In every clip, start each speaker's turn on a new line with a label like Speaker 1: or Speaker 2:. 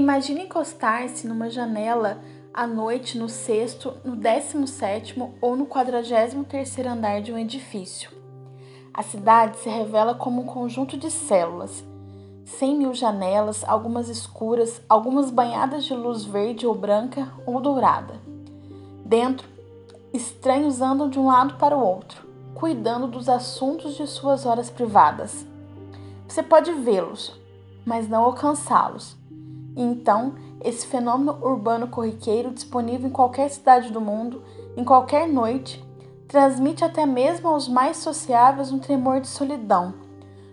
Speaker 1: Imagine encostar-se numa janela à noite no sexto, no décimo sétimo ou no quadragésimo terceiro andar de um edifício. A cidade se revela como um conjunto de células, cem mil janelas, algumas escuras, algumas banhadas de luz verde ou branca ou dourada. Dentro, estranhos andam de um lado para o outro, cuidando dos assuntos de suas horas privadas. Você pode vê-los, mas não alcançá-los. Então, esse fenômeno urbano corriqueiro, disponível em qualquer cidade do mundo, em qualquer noite, transmite até mesmo aos mais sociáveis um tremor de solidão,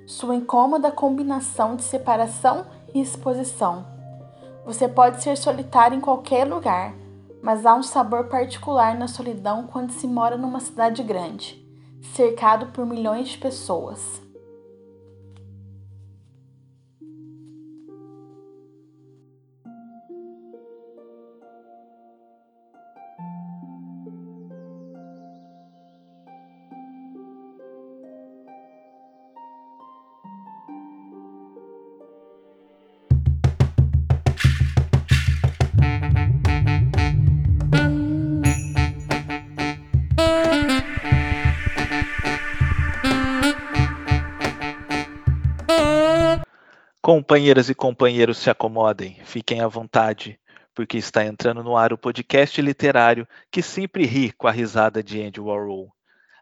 Speaker 1: sua incômoda combinação de separação e exposição. Você pode ser solitário em qualquer lugar, mas há um sabor particular na solidão quando se mora numa cidade grande, cercado por milhões de pessoas.
Speaker 2: Companheiras e companheiros, se acomodem, fiquem à vontade, porque está entrando no ar o podcast literário que sempre ri com a risada de Andy Warhol.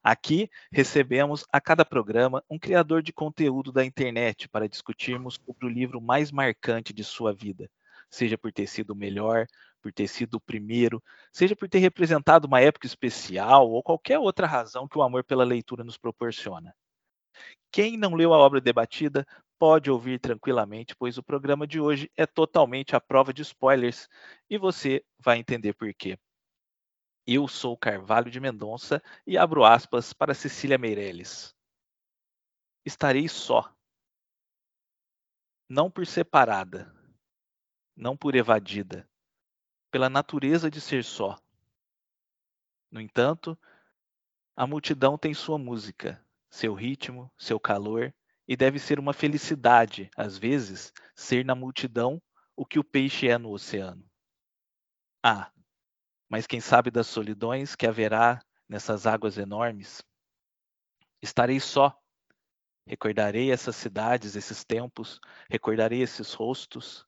Speaker 2: Aqui recebemos a cada programa um criador de conteúdo da internet para discutirmos sobre o livro mais marcante de sua vida, seja por ter sido o melhor, por ter sido o primeiro, seja por ter representado uma época especial ou qualquer outra razão que o amor pela leitura nos proporciona. Quem não leu a obra debatida pode ouvir tranquilamente, pois o programa de hoje é totalmente à prova de spoilers e você vai entender por quê. Eu sou Carvalho de Mendonça e abro aspas para Cecília Meirelles. Estarei só. Não por separada, não por evadida, pela natureza de ser só. No entanto, a multidão tem sua música, seu ritmo, seu calor e deve ser uma felicidade, às vezes, ser na multidão o que o peixe é no oceano. Ah, mas quem sabe das solidões que haverá nessas águas enormes? Estarei só. Recordarei essas cidades, esses tempos, recordarei esses rostos.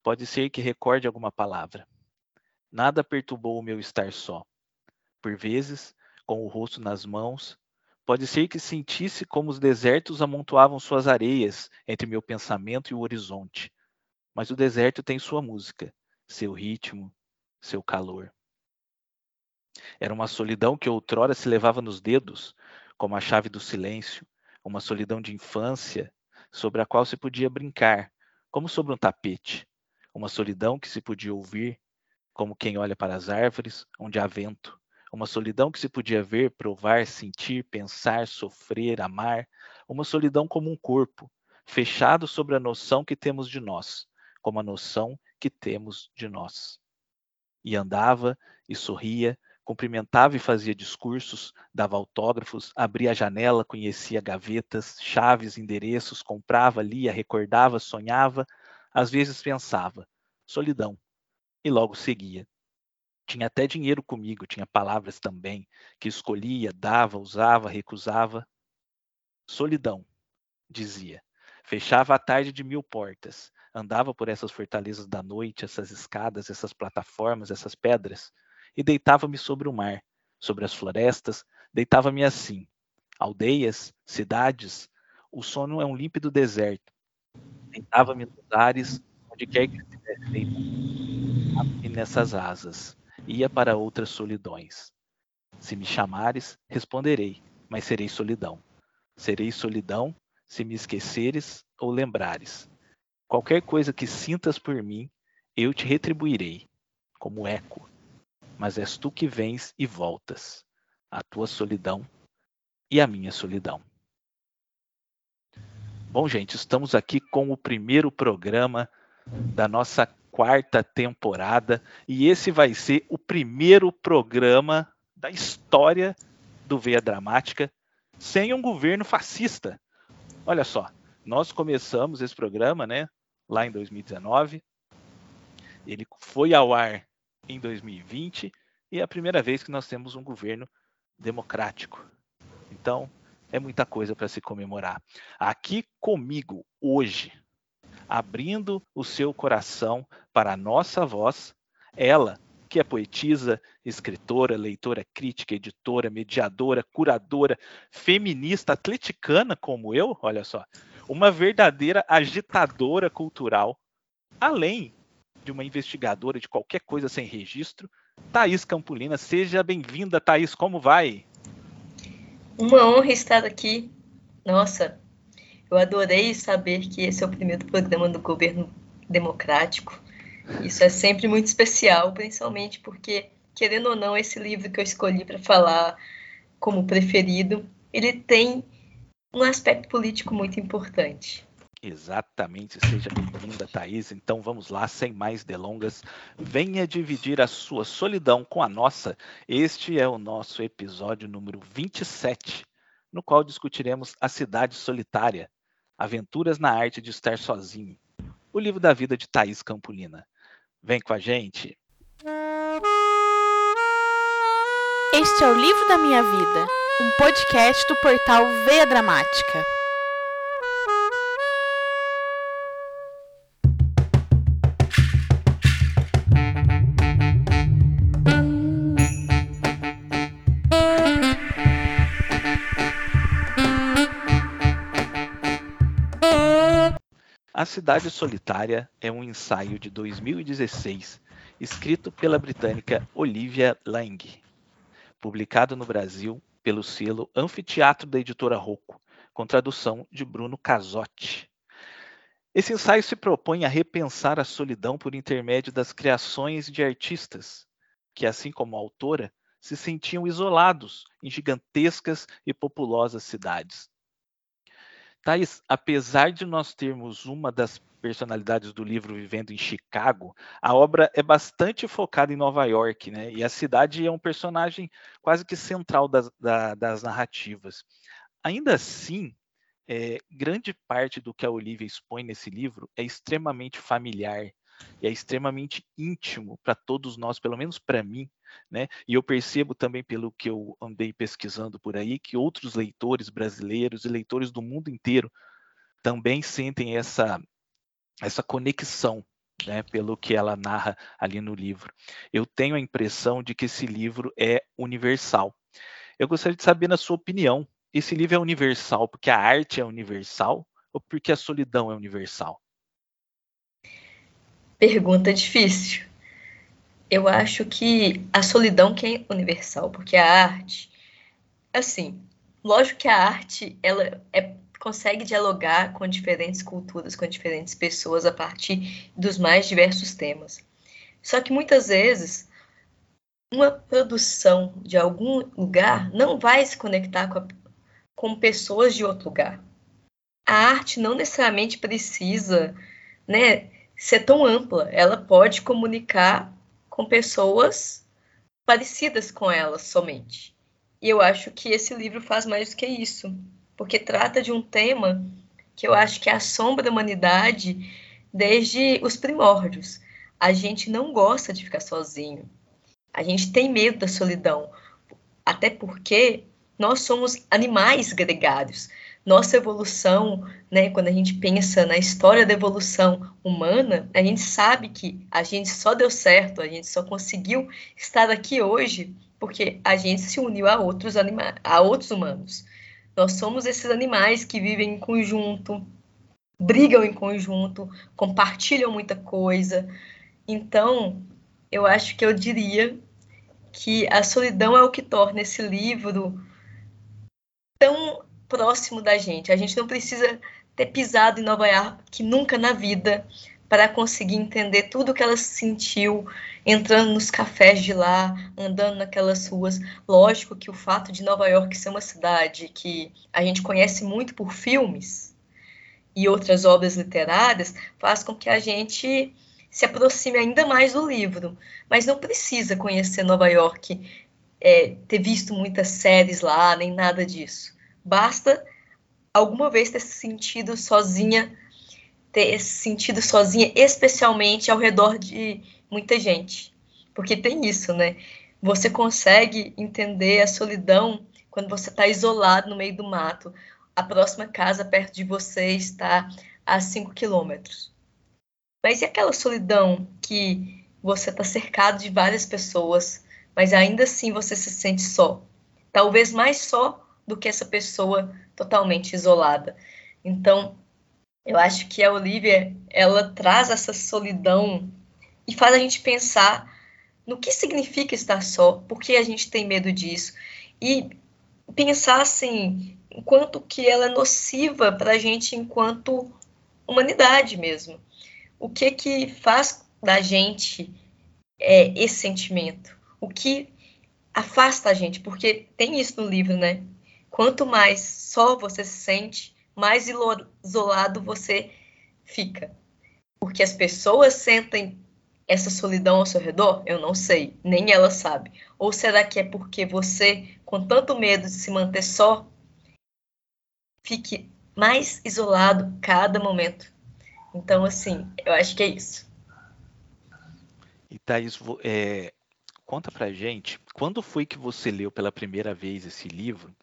Speaker 2: Pode ser que recorde alguma palavra. Nada perturbou o meu estar só. Por vezes, com o rosto nas mãos, Pode ser que sentisse como os desertos amontoavam suas areias entre meu pensamento e o horizonte. Mas o deserto tem sua música, seu ritmo, seu calor. Era uma solidão que outrora se levava nos dedos, como a chave do silêncio, uma solidão de infância sobre a qual se podia brincar, como sobre um tapete, uma solidão que se podia ouvir, como quem olha para as árvores onde há vento, uma solidão que se podia ver, provar, sentir, pensar, sofrer, amar, uma solidão como um corpo, fechado sobre a noção que temos de nós, como a noção que temos de nós. E andava e sorria, cumprimentava e fazia discursos, dava autógrafos, abria a janela, conhecia gavetas, chaves, endereços, comprava, lia, recordava, sonhava, às vezes pensava, solidão, e logo seguia. Tinha até dinheiro comigo, tinha palavras também, que escolhia, dava, usava, recusava. Solidão, dizia. Fechava a tarde de mil portas, andava por essas fortalezas da noite, essas escadas, essas plataformas, essas pedras, e deitava-me sobre o mar, sobre as florestas, deitava-me assim. Aldeias, cidades, o sono é um límpido deserto. Deitava-me nos ares, onde quer que estivesse deitado, e nessas asas ia para outras solidões. Se me chamares, responderei, mas serei solidão. Serei solidão se me esqueceres ou lembrares. Qualquer coisa que sintas por mim, eu te retribuirei, como eco. Mas és tu que vens e voltas, a tua solidão e a minha solidão. Bom, gente, estamos aqui com o primeiro programa da nossa quarta temporada e esse vai ser o primeiro programa da história do Veia Dramática sem um governo fascista. Olha só, nós começamos esse programa, né, lá em 2019, Ele foi ao ar em 2020 e é a primeira vez que nós temos um governo democrático. Então, é muita coisa para se comemorar. Aqui comigo, hoje, abrindo o seu coração para a nossa voz, ela, que é poetisa, escritora, leitora crítica, editora, mediadora, curadora, feminista, atleticana como eu, olha só, uma verdadeira agitadora cultural, além de uma investigadora de qualquer coisa sem registro, Thaís Campolina. Seja bem-vinda, Thaís, como vai?
Speaker 3: Uma honra estar aqui. Nossa, eu adorei saber que esse é o primeiro programa do governo democrático. Isso é sempre muito especial, principalmente porque, querendo ou não, esse livro que eu escolhi para falar como preferido, ele tem um aspecto político muito importante.
Speaker 2: Exatamente, seja bem-vinda, Thaís. Então vamos lá, sem mais delongas, venha dividir a sua solidão com a nossa. Este é o nosso episódio número 27, no qual discutiremos A Cidade Solitária, Aventuras na Arte de Estar Sozinho, o livro da vida de Thaís Campolina. Vem com a gente.
Speaker 1: Este é o livro da minha vida, um podcast do portal Veia Dramática.
Speaker 2: Cidade Solitária é um ensaio de 2016, escrito pela britânica Olivia Lang, publicado no Brasil pelo selo Anfiteatro da Editora Rocco, com tradução de Bruno Casotti. Esse ensaio se propõe a repensar a solidão por intermédio das criações de artistas, que, assim como a autora, se sentiam isolados em gigantescas e populosas cidades. Thais, apesar de nós termos uma das personalidades do livro vivendo em Chicago, a obra é bastante focada em Nova York, né? E a cidade é um personagem quase que central das, da, das narrativas. Ainda assim, é, grande parte do que a Olivia expõe nesse livro é extremamente familiar e é extremamente íntimo para todos nós, pelo menos para mim, né? E eu percebo também pelo que eu andei pesquisando por aí que outros leitores brasileiros e leitores do mundo inteiro também sentem essa essa conexão, né, pelo que ela narra ali no livro. Eu tenho a impressão de que esse livro é universal. Eu gostaria de saber na sua opinião, esse livro é universal porque a arte é universal ou porque a solidão é universal?
Speaker 3: Pergunta difícil. Eu acho que a solidão que é universal, porque a arte, assim, lógico que a arte ela é, consegue dialogar com diferentes culturas, com diferentes pessoas a partir dos mais diversos temas. Só que muitas vezes uma produção de algum lugar não vai se conectar com, a, com pessoas de outro lugar. A arte não necessariamente precisa, né, ser tão ampla. Ela pode comunicar com pessoas parecidas com ela somente. E eu acho que esse livro faz mais do que isso, porque trata de um tema que eu acho que é a humanidade desde os primórdios. A gente não gosta de ficar sozinho. A gente tem medo da solidão, até porque nós somos animais gregários nossa evolução, né, quando a gente pensa na história da evolução humana, a gente sabe que a gente só deu certo, a gente só conseguiu estar aqui hoje porque a gente se uniu a outros animais, a outros humanos. Nós somos esses animais que vivem em conjunto, brigam em conjunto, compartilham muita coisa. Então, eu acho que eu diria que a solidão é o que torna esse livro tão próximo da gente. A gente não precisa ter pisado em Nova York nunca na vida para conseguir entender tudo o que ela sentiu entrando nos cafés de lá, andando naquelas ruas. Lógico que o fato de Nova York ser uma cidade que a gente conhece muito por filmes e outras obras literárias faz com que a gente se aproxime ainda mais do livro. Mas não precisa conhecer Nova York, é, ter visto muitas séries lá, nem nada disso. Basta alguma vez ter se sentido sozinha ter esse sentido sozinha, especialmente ao redor de muita gente. Porque tem isso, né? Você consegue entender a solidão quando você está isolado no meio do mato. A próxima casa perto de você está a 5 quilômetros. Mas e aquela solidão que você está cercado de várias pessoas, mas ainda assim você se sente só? Talvez mais só do que essa pessoa totalmente isolada. Então, eu acho que a Olivia, ela traz essa solidão e faz a gente pensar no que significa estar só, por que a gente tem medo disso e pensar assim, enquanto que ela é nociva para a gente enquanto humanidade mesmo. O que que faz da gente é, esse sentimento? O que afasta a gente? Porque tem isso no livro, né? Quanto mais só você se sente, mais isolado você fica. Porque as pessoas sentem essa solidão ao seu redor? Eu não sei, nem ela sabe. Ou será que é porque você, com tanto medo de se manter só, fique mais isolado cada momento? Então, assim, eu acho que é isso.
Speaker 2: E Thaís, é, conta pra gente, quando foi que você leu pela primeira vez esse livro?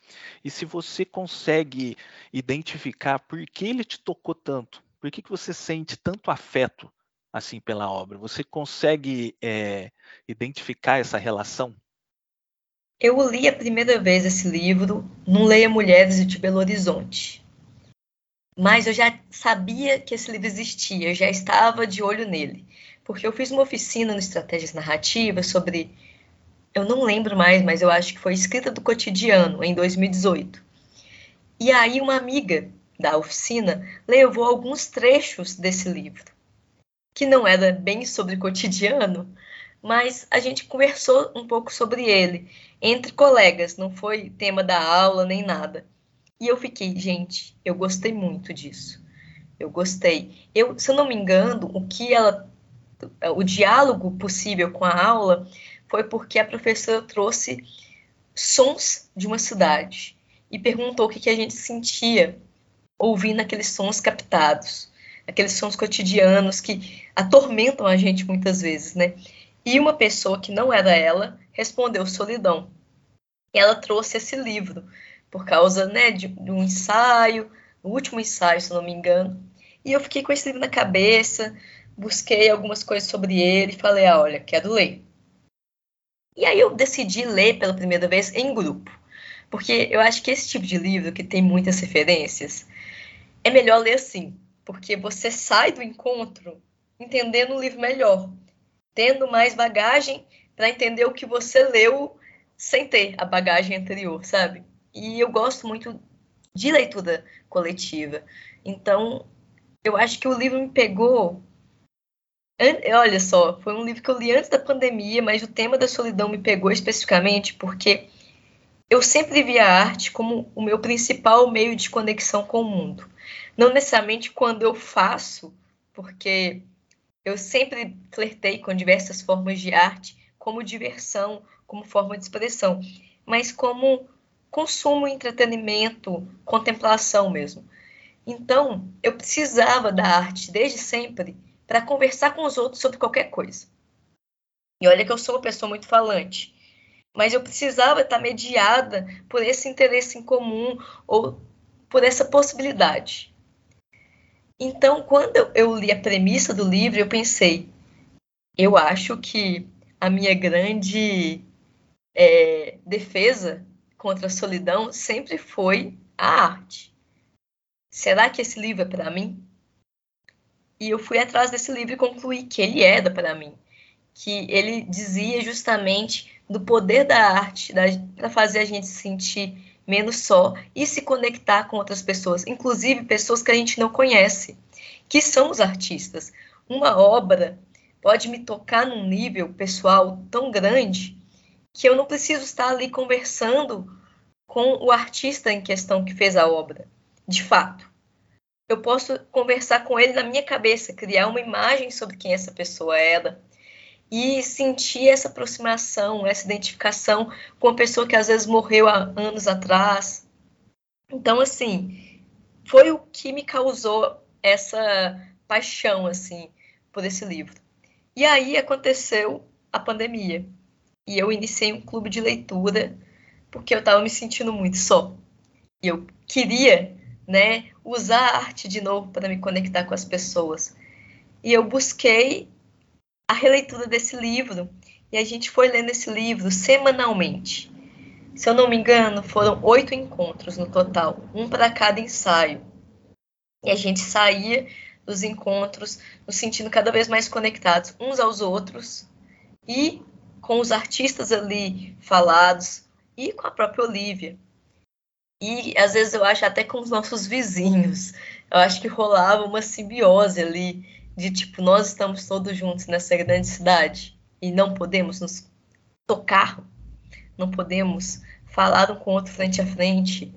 Speaker 2: E se você consegue identificar por que ele te tocou tanto? Por que, que você sente tanto afeto assim pela obra? Você consegue é, identificar essa relação?
Speaker 3: Eu li a primeira vez esse livro no Leia Mulheres de Belo Horizonte. Mas eu já sabia que esse livro existia, eu já estava de olho nele porque eu fiz uma oficina no Estratégias Narrativas sobre. Eu não lembro mais, mas eu acho que foi Escrita do Cotidiano, em 2018. E aí, uma amiga da oficina levou alguns trechos desse livro, que não era bem sobre cotidiano, mas a gente conversou um pouco sobre ele, entre colegas, não foi tema da aula nem nada. E eu fiquei, gente, eu gostei muito disso. Eu gostei. Eu, se eu não me engano, o que ela o diálogo possível com a aula foi porque a professora trouxe sons de uma cidade e perguntou o que, que a gente sentia ouvindo aqueles sons captados, aqueles sons cotidianos que atormentam a gente muitas vezes, né? E uma pessoa que não era ela respondeu solidão. E ela trouxe esse livro por causa, né, de, de um ensaio, o último ensaio, se não me engano. E eu fiquei com esse livro na cabeça, busquei algumas coisas sobre ele e falei, ah, olha, quero ler. E aí eu decidi ler pela primeira vez em grupo, porque eu acho que esse tipo de livro que tem muitas referências é melhor ler assim, porque você sai do encontro entendendo o livro melhor, tendo mais bagagem para entender o que você leu sem ter a bagagem anterior, sabe? E eu gosto muito de leitura coletiva. Então, eu acho que o livro me pegou Olha só, foi um livro que eu li antes da pandemia, mas o tema da solidão me pegou especificamente porque eu sempre vi a arte como o meu principal meio de conexão com o mundo. Não necessariamente quando eu faço, porque eu sempre flertei com diversas formas de arte, como diversão, como forma de expressão, mas como consumo, entretenimento, contemplação mesmo. Então, eu precisava da arte desde sempre para conversar com os outros sobre qualquer coisa. E olha que eu sou uma pessoa muito falante, mas eu precisava estar mediada por esse interesse em comum ou por essa possibilidade. Então, quando eu li a premissa do livro, eu pensei, eu acho que a minha grande é, defesa contra a solidão sempre foi a arte. Será que esse livro é para mim? E eu fui atrás desse livro e concluí que ele era para mim. Que ele dizia justamente do poder da arte para fazer a gente se sentir menos só e se conectar com outras pessoas, inclusive pessoas que a gente não conhece, que são os artistas. Uma obra pode me tocar num nível pessoal tão grande que eu não preciso estar ali conversando com o artista em questão que fez a obra, de fato eu posso conversar com ele na minha cabeça, criar uma imagem sobre quem essa pessoa era e sentir essa aproximação, essa identificação com uma pessoa que às vezes morreu há anos atrás. Então, assim, foi o que me causou essa paixão assim por esse livro. E aí aconteceu a pandemia e eu iniciei um clube de leitura porque eu estava me sentindo muito só. E eu queria, né, usar a arte de novo para me conectar com as pessoas. E eu busquei a releitura desse livro e a gente foi lendo esse livro semanalmente. Se eu não me engano, foram oito encontros no total, um para cada ensaio. E a gente saía dos encontros nos sentindo cada vez mais conectados uns aos outros e com os artistas ali falados e com a própria Olivia. E às vezes eu acho até com os nossos vizinhos. Eu acho que rolava uma simbiose ali de tipo, nós estamos todos juntos nessa grande cidade e não podemos nos tocar, não podemos falar um com o outro frente a frente.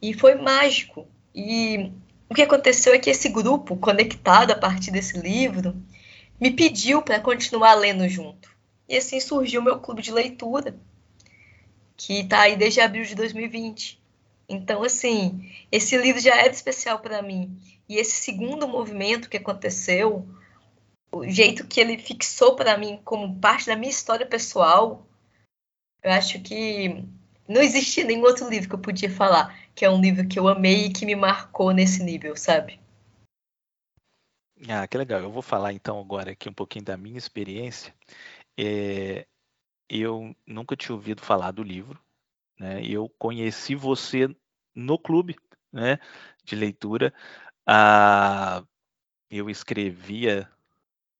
Speaker 3: E foi mágico. E o que aconteceu é que esse grupo, conectado a partir desse livro, me pediu para continuar lendo junto. E assim surgiu o meu clube de leitura, que está aí desde abril de 2020. Então, assim, esse livro já era especial para mim. E esse segundo movimento que aconteceu, o jeito que ele fixou para mim como parte da minha história pessoal, eu acho que não existia nenhum outro livro que eu podia falar que é um livro que eu amei e que me marcou nesse nível, sabe?
Speaker 2: Ah, que legal. Eu vou falar então agora aqui um pouquinho da minha experiência. É, eu nunca tinha ouvido falar do livro, né? Eu conheci você no clube, né, de leitura. Ah, eu escrevia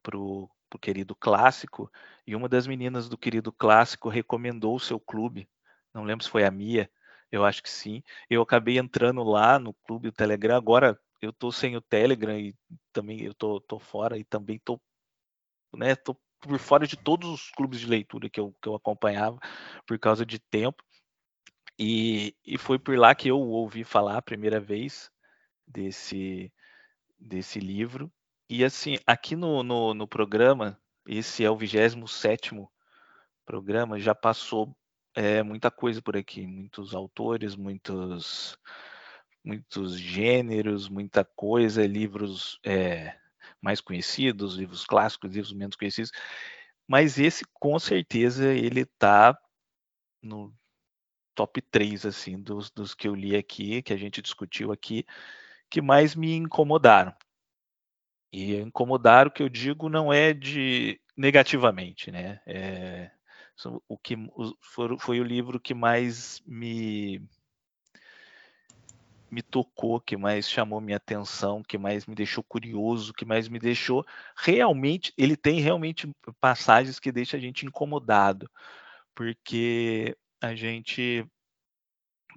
Speaker 2: para o querido clássico e uma das meninas do querido clássico recomendou o seu clube. Não lembro se foi a Mia, eu acho que sim. Eu acabei entrando lá no clube do Telegram. Agora eu tô sem o Telegram e também eu tô, tô fora e também tô, né, tô por fora de todos os clubes de leitura que eu, que eu acompanhava por causa de tempo. E, e foi por lá que eu ouvi falar a primeira vez desse, desse livro. E assim, aqui no, no, no programa, esse é o 27 programa, já passou é, muita coisa por aqui, muitos autores, muitos, muitos gêneros, muita coisa, livros é, mais conhecidos, livros clássicos, livros menos conhecidos, mas esse com certeza ele está no top 3 assim dos, dos que eu li aqui, que a gente discutiu aqui, que mais me incomodaram. E incomodar o que eu digo não é de negativamente, né? É, o que foi, foi o livro que mais me me tocou, que mais chamou minha atenção, que mais me deixou curioso, que mais me deixou realmente, ele tem realmente passagens que deixam a gente incomodado, porque a gente,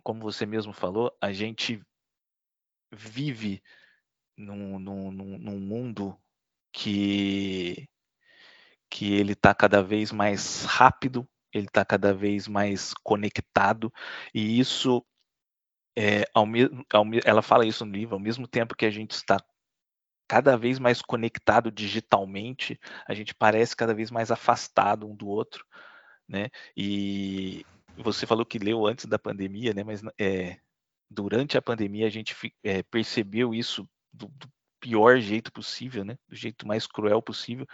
Speaker 2: como você mesmo falou, a gente vive num, num, num mundo que que ele está cada vez mais rápido, ele está cada vez mais conectado, e isso, é, ao ao, ela fala isso no livro, ao mesmo tempo que a gente está cada vez mais conectado digitalmente, a gente parece cada vez mais afastado um do outro, né? E você falou que leu antes da pandemia, né? Mas é, durante a pandemia a gente é, percebeu isso do, do pior jeito possível, né? Do jeito mais cruel possível.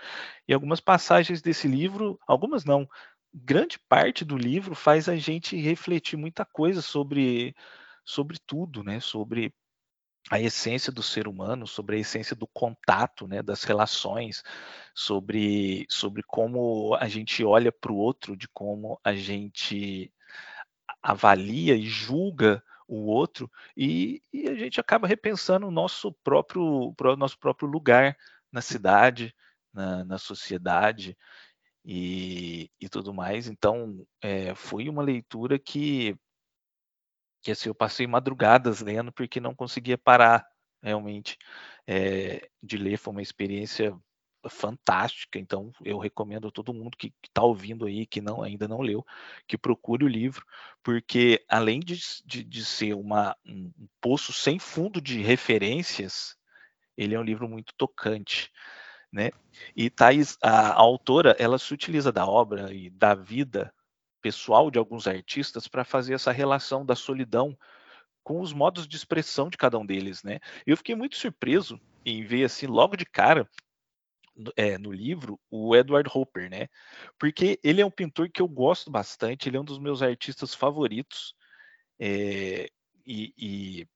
Speaker 2: E algumas passagens desse livro, algumas não, grande parte do livro faz a gente refletir muita coisa sobre sobre tudo, né? Sobre a essência do ser humano, sobre a essência do contato, né, das relações, sobre, sobre como a gente olha para o outro, de como a gente avalia e julga o outro e, e, a gente acaba repensando o nosso próprio, o nosso próprio lugar na cidade, na, na sociedade e, e, tudo mais. Então, é, foi uma leitura que, que assim, eu passei madrugadas lendo porque não conseguia parar realmente é, de ler. Foi uma experiência fantástica. Então, eu recomendo a todo mundo que está ouvindo aí, que não ainda não leu, que procure o livro, porque além de, de, de ser uma, um poço sem fundo de referências, ele é um livro muito tocante. Né? E Thais, a, a autora, ela se utiliza da obra e da vida pessoal de alguns artistas para fazer essa relação da solidão com os modos de expressão de cada um deles, né? Eu fiquei muito surpreso em ver assim logo de cara é, no livro o Edward Hopper, né? Porque ele é um pintor que eu gosto bastante, ele é um dos meus artistas favoritos. É, e, e,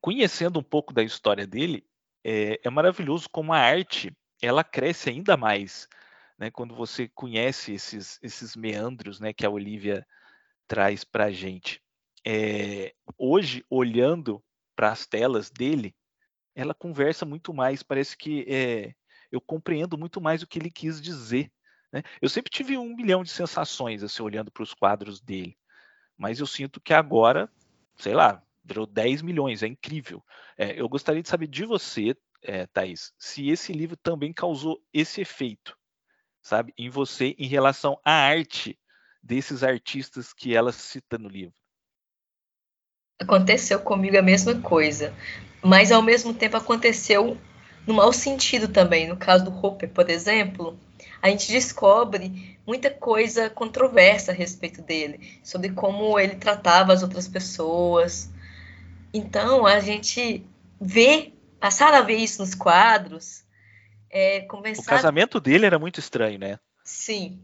Speaker 2: conhecendo um pouco da história dele, é, é, maravilhoso como a arte ela cresce ainda mais, né? Quando você conhece esses, esses meandros, né? Que a Olivia traz para a gente. É, hoje, olhando para as telas dele, ela conversa muito mais. Parece que é, eu compreendo muito mais o que ele quis dizer. Né? Eu sempre tive um milhão de sensações assim, olhando para os quadros dele, mas eu sinto que agora, sei lá, virou 10 milhões, é incrível. É, eu gostaria de saber de você, é, Thaís, se esse livro também causou esse efeito, sabe, em você em relação à arte desses artistas que ela cita no livro.
Speaker 3: Aconteceu comigo a mesma coisa, mas ao mesmo tempo aconteceu no mau sentido também. No caso do Hopper, por exemplo, a gente descobre muita coisa controversa a respeito dele, sobre como ele tratava as outras pessoas. Então, a gente vê, passar a ver isso nos quadros, é,
Speaker 2: começar... O casamento dele era muito estranho, né?
Speaker 3: Sim.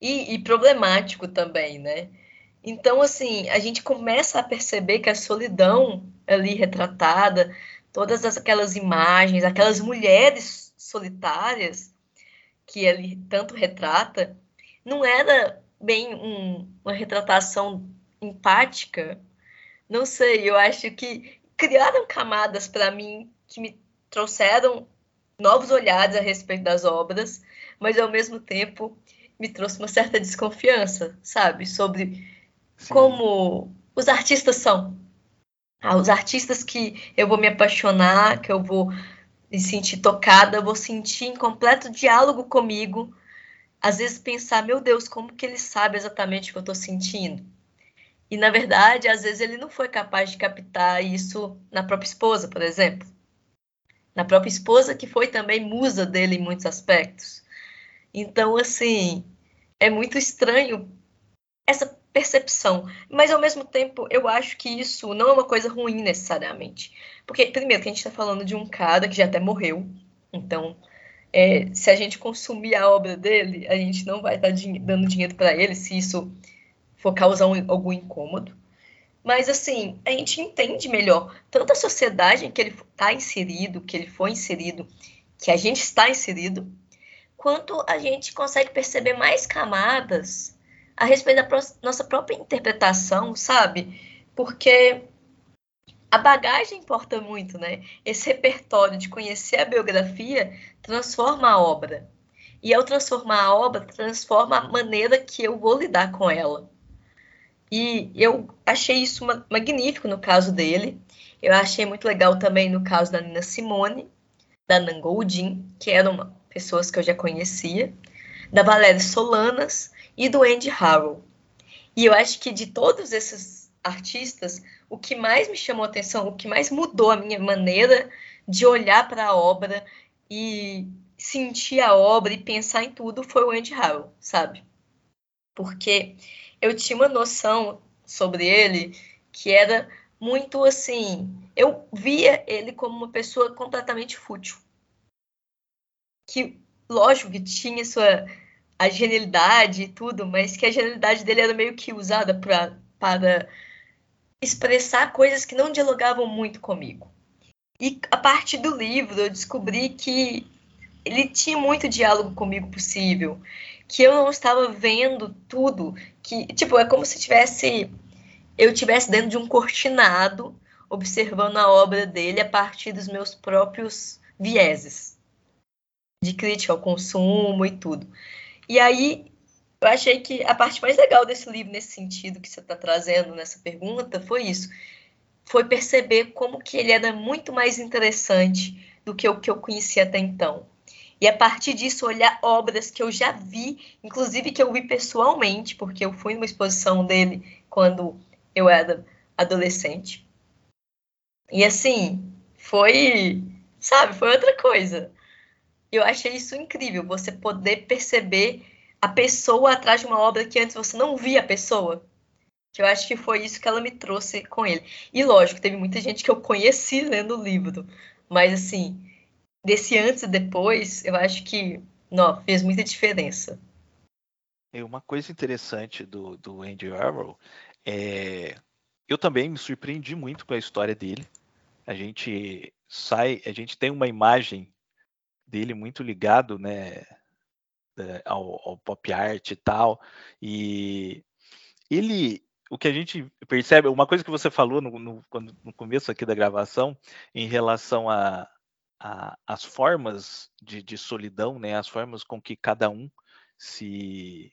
Speaker 3: E, e problemático também, né? Então, assim, a gente começa a perceber que a solidão ali retratada, todas aquelas imagens, aquelas mulheres solitárias que ele tanto retrata, não era bem um, uma retratação empática. Não sei, eu acho que criaram camadas para mim que me trouxeram novos olhares a respeito das obras, mas ao mesmo tempo me trouxe uma certa desconfiança, sabe, sobre Sim. como os artistas são, os artistas que eu vou me apaixonar, que eu vou me sentir tocada, eu vou sentir em completo diálogo comigo, às vezes pensar, meu Deus, como que ele sabe exatamente o que eu estou sentindo? E na verdade, às vezes ele não foi capaz de captar isso na própria esposa, por exemplo. Na própria esposa, que foi também musa dele em muitos aspectos. Então, assim, é muito estranho essa percepção. Mas ao mesmo tempo, eu acho que isso não é uma coisa ruim necessariamente. Porque, primeiro, que a gente está falando de um cara que já até morreu. Então, é, se a gente consumir a obra dele, a gente não vai estar tá dando dinheiro para ele se isso for causar um, algum incômodo. Mas, assim, a gente entende melhor tanto a sociedade em que ele está inserido, que ele foi inserido, que a gente está inserido, quanto a gente consegue perceber mais camadas a respeito da nossa própria interpretação, sabe? Porque a bagagem importa muito, né? Esse repertório de conhecer a biografia transforma a obra. E ao transformar a obra, transforma a maneira que eu vou lidar com ela. E eu achei isso magnífico no caso dele. Eu achei muito legal também no caso da Nina Simone, da Nangoldin, que eram pessoas que eu já conhecia, da Valéria Solanas, e do Andy Harrow. E eu acho que de todos esses artistas, o que mais me chamou a atenção, o que mais mudou a minha maneira de olhar para a obra e sentir a obra e pensar em tudo foi o Andy Harrow, sabe? Porque eu tinha uma noção sobre ele que era muito assim, eu via ele como uma pessoa completamente fútil. Que, lógico que tinha sua a genialidade e tudo, mas que a genialidade dele era meio que usada pra, para expressar coisas que não dialogavam muito comigo. E a partir do livro eu descobri que ele tinha muito diálogo comigo possível, que eu não estava vendo tudo, que tipo é como se tivesse eu tivesse dentro de um cortinado observando a obra dele a partir dos meus próprios vieses de crítica ao consumo e tudo. E aí, eu achei que a parte mais legal desse livro, nesse sentido que você está trazendo nessa pergunta, foi isso. Foi perceber como que ele era muito mais interessante do que o que eu conhecia até então. E a partir disso, olhar obras que eu já vi, inclusive que eu vi pessoalmente, porque eu fui numa exposição dele quando eu era adolescente. E assim, foi, sabe, foi outra coisa eu achei isso incrível, você poder perceber a pessoa atrás de uma obra que antes você não via a pessoa. Que eu acho que foi isso que ela me trouxe com ele. E lógico, teve muita gente que eu conheci lendo o livro. Mas assim, desse antes e depois, eu acho que não, fez muita diferença.
Speaker 2: É uma coisa interessante do, do Andy Arrow é eu também me surpreendi muito com a história dele. A gente sai, a gente tem uma imagem dele muito ligado, né, ao, ao pop art e tal. E ele, o que a gente percebe, uma coisa que você falou no, no, no começo aqui da gravação, em relação a, a as formas de, de solidão, né, as formas com que cada um se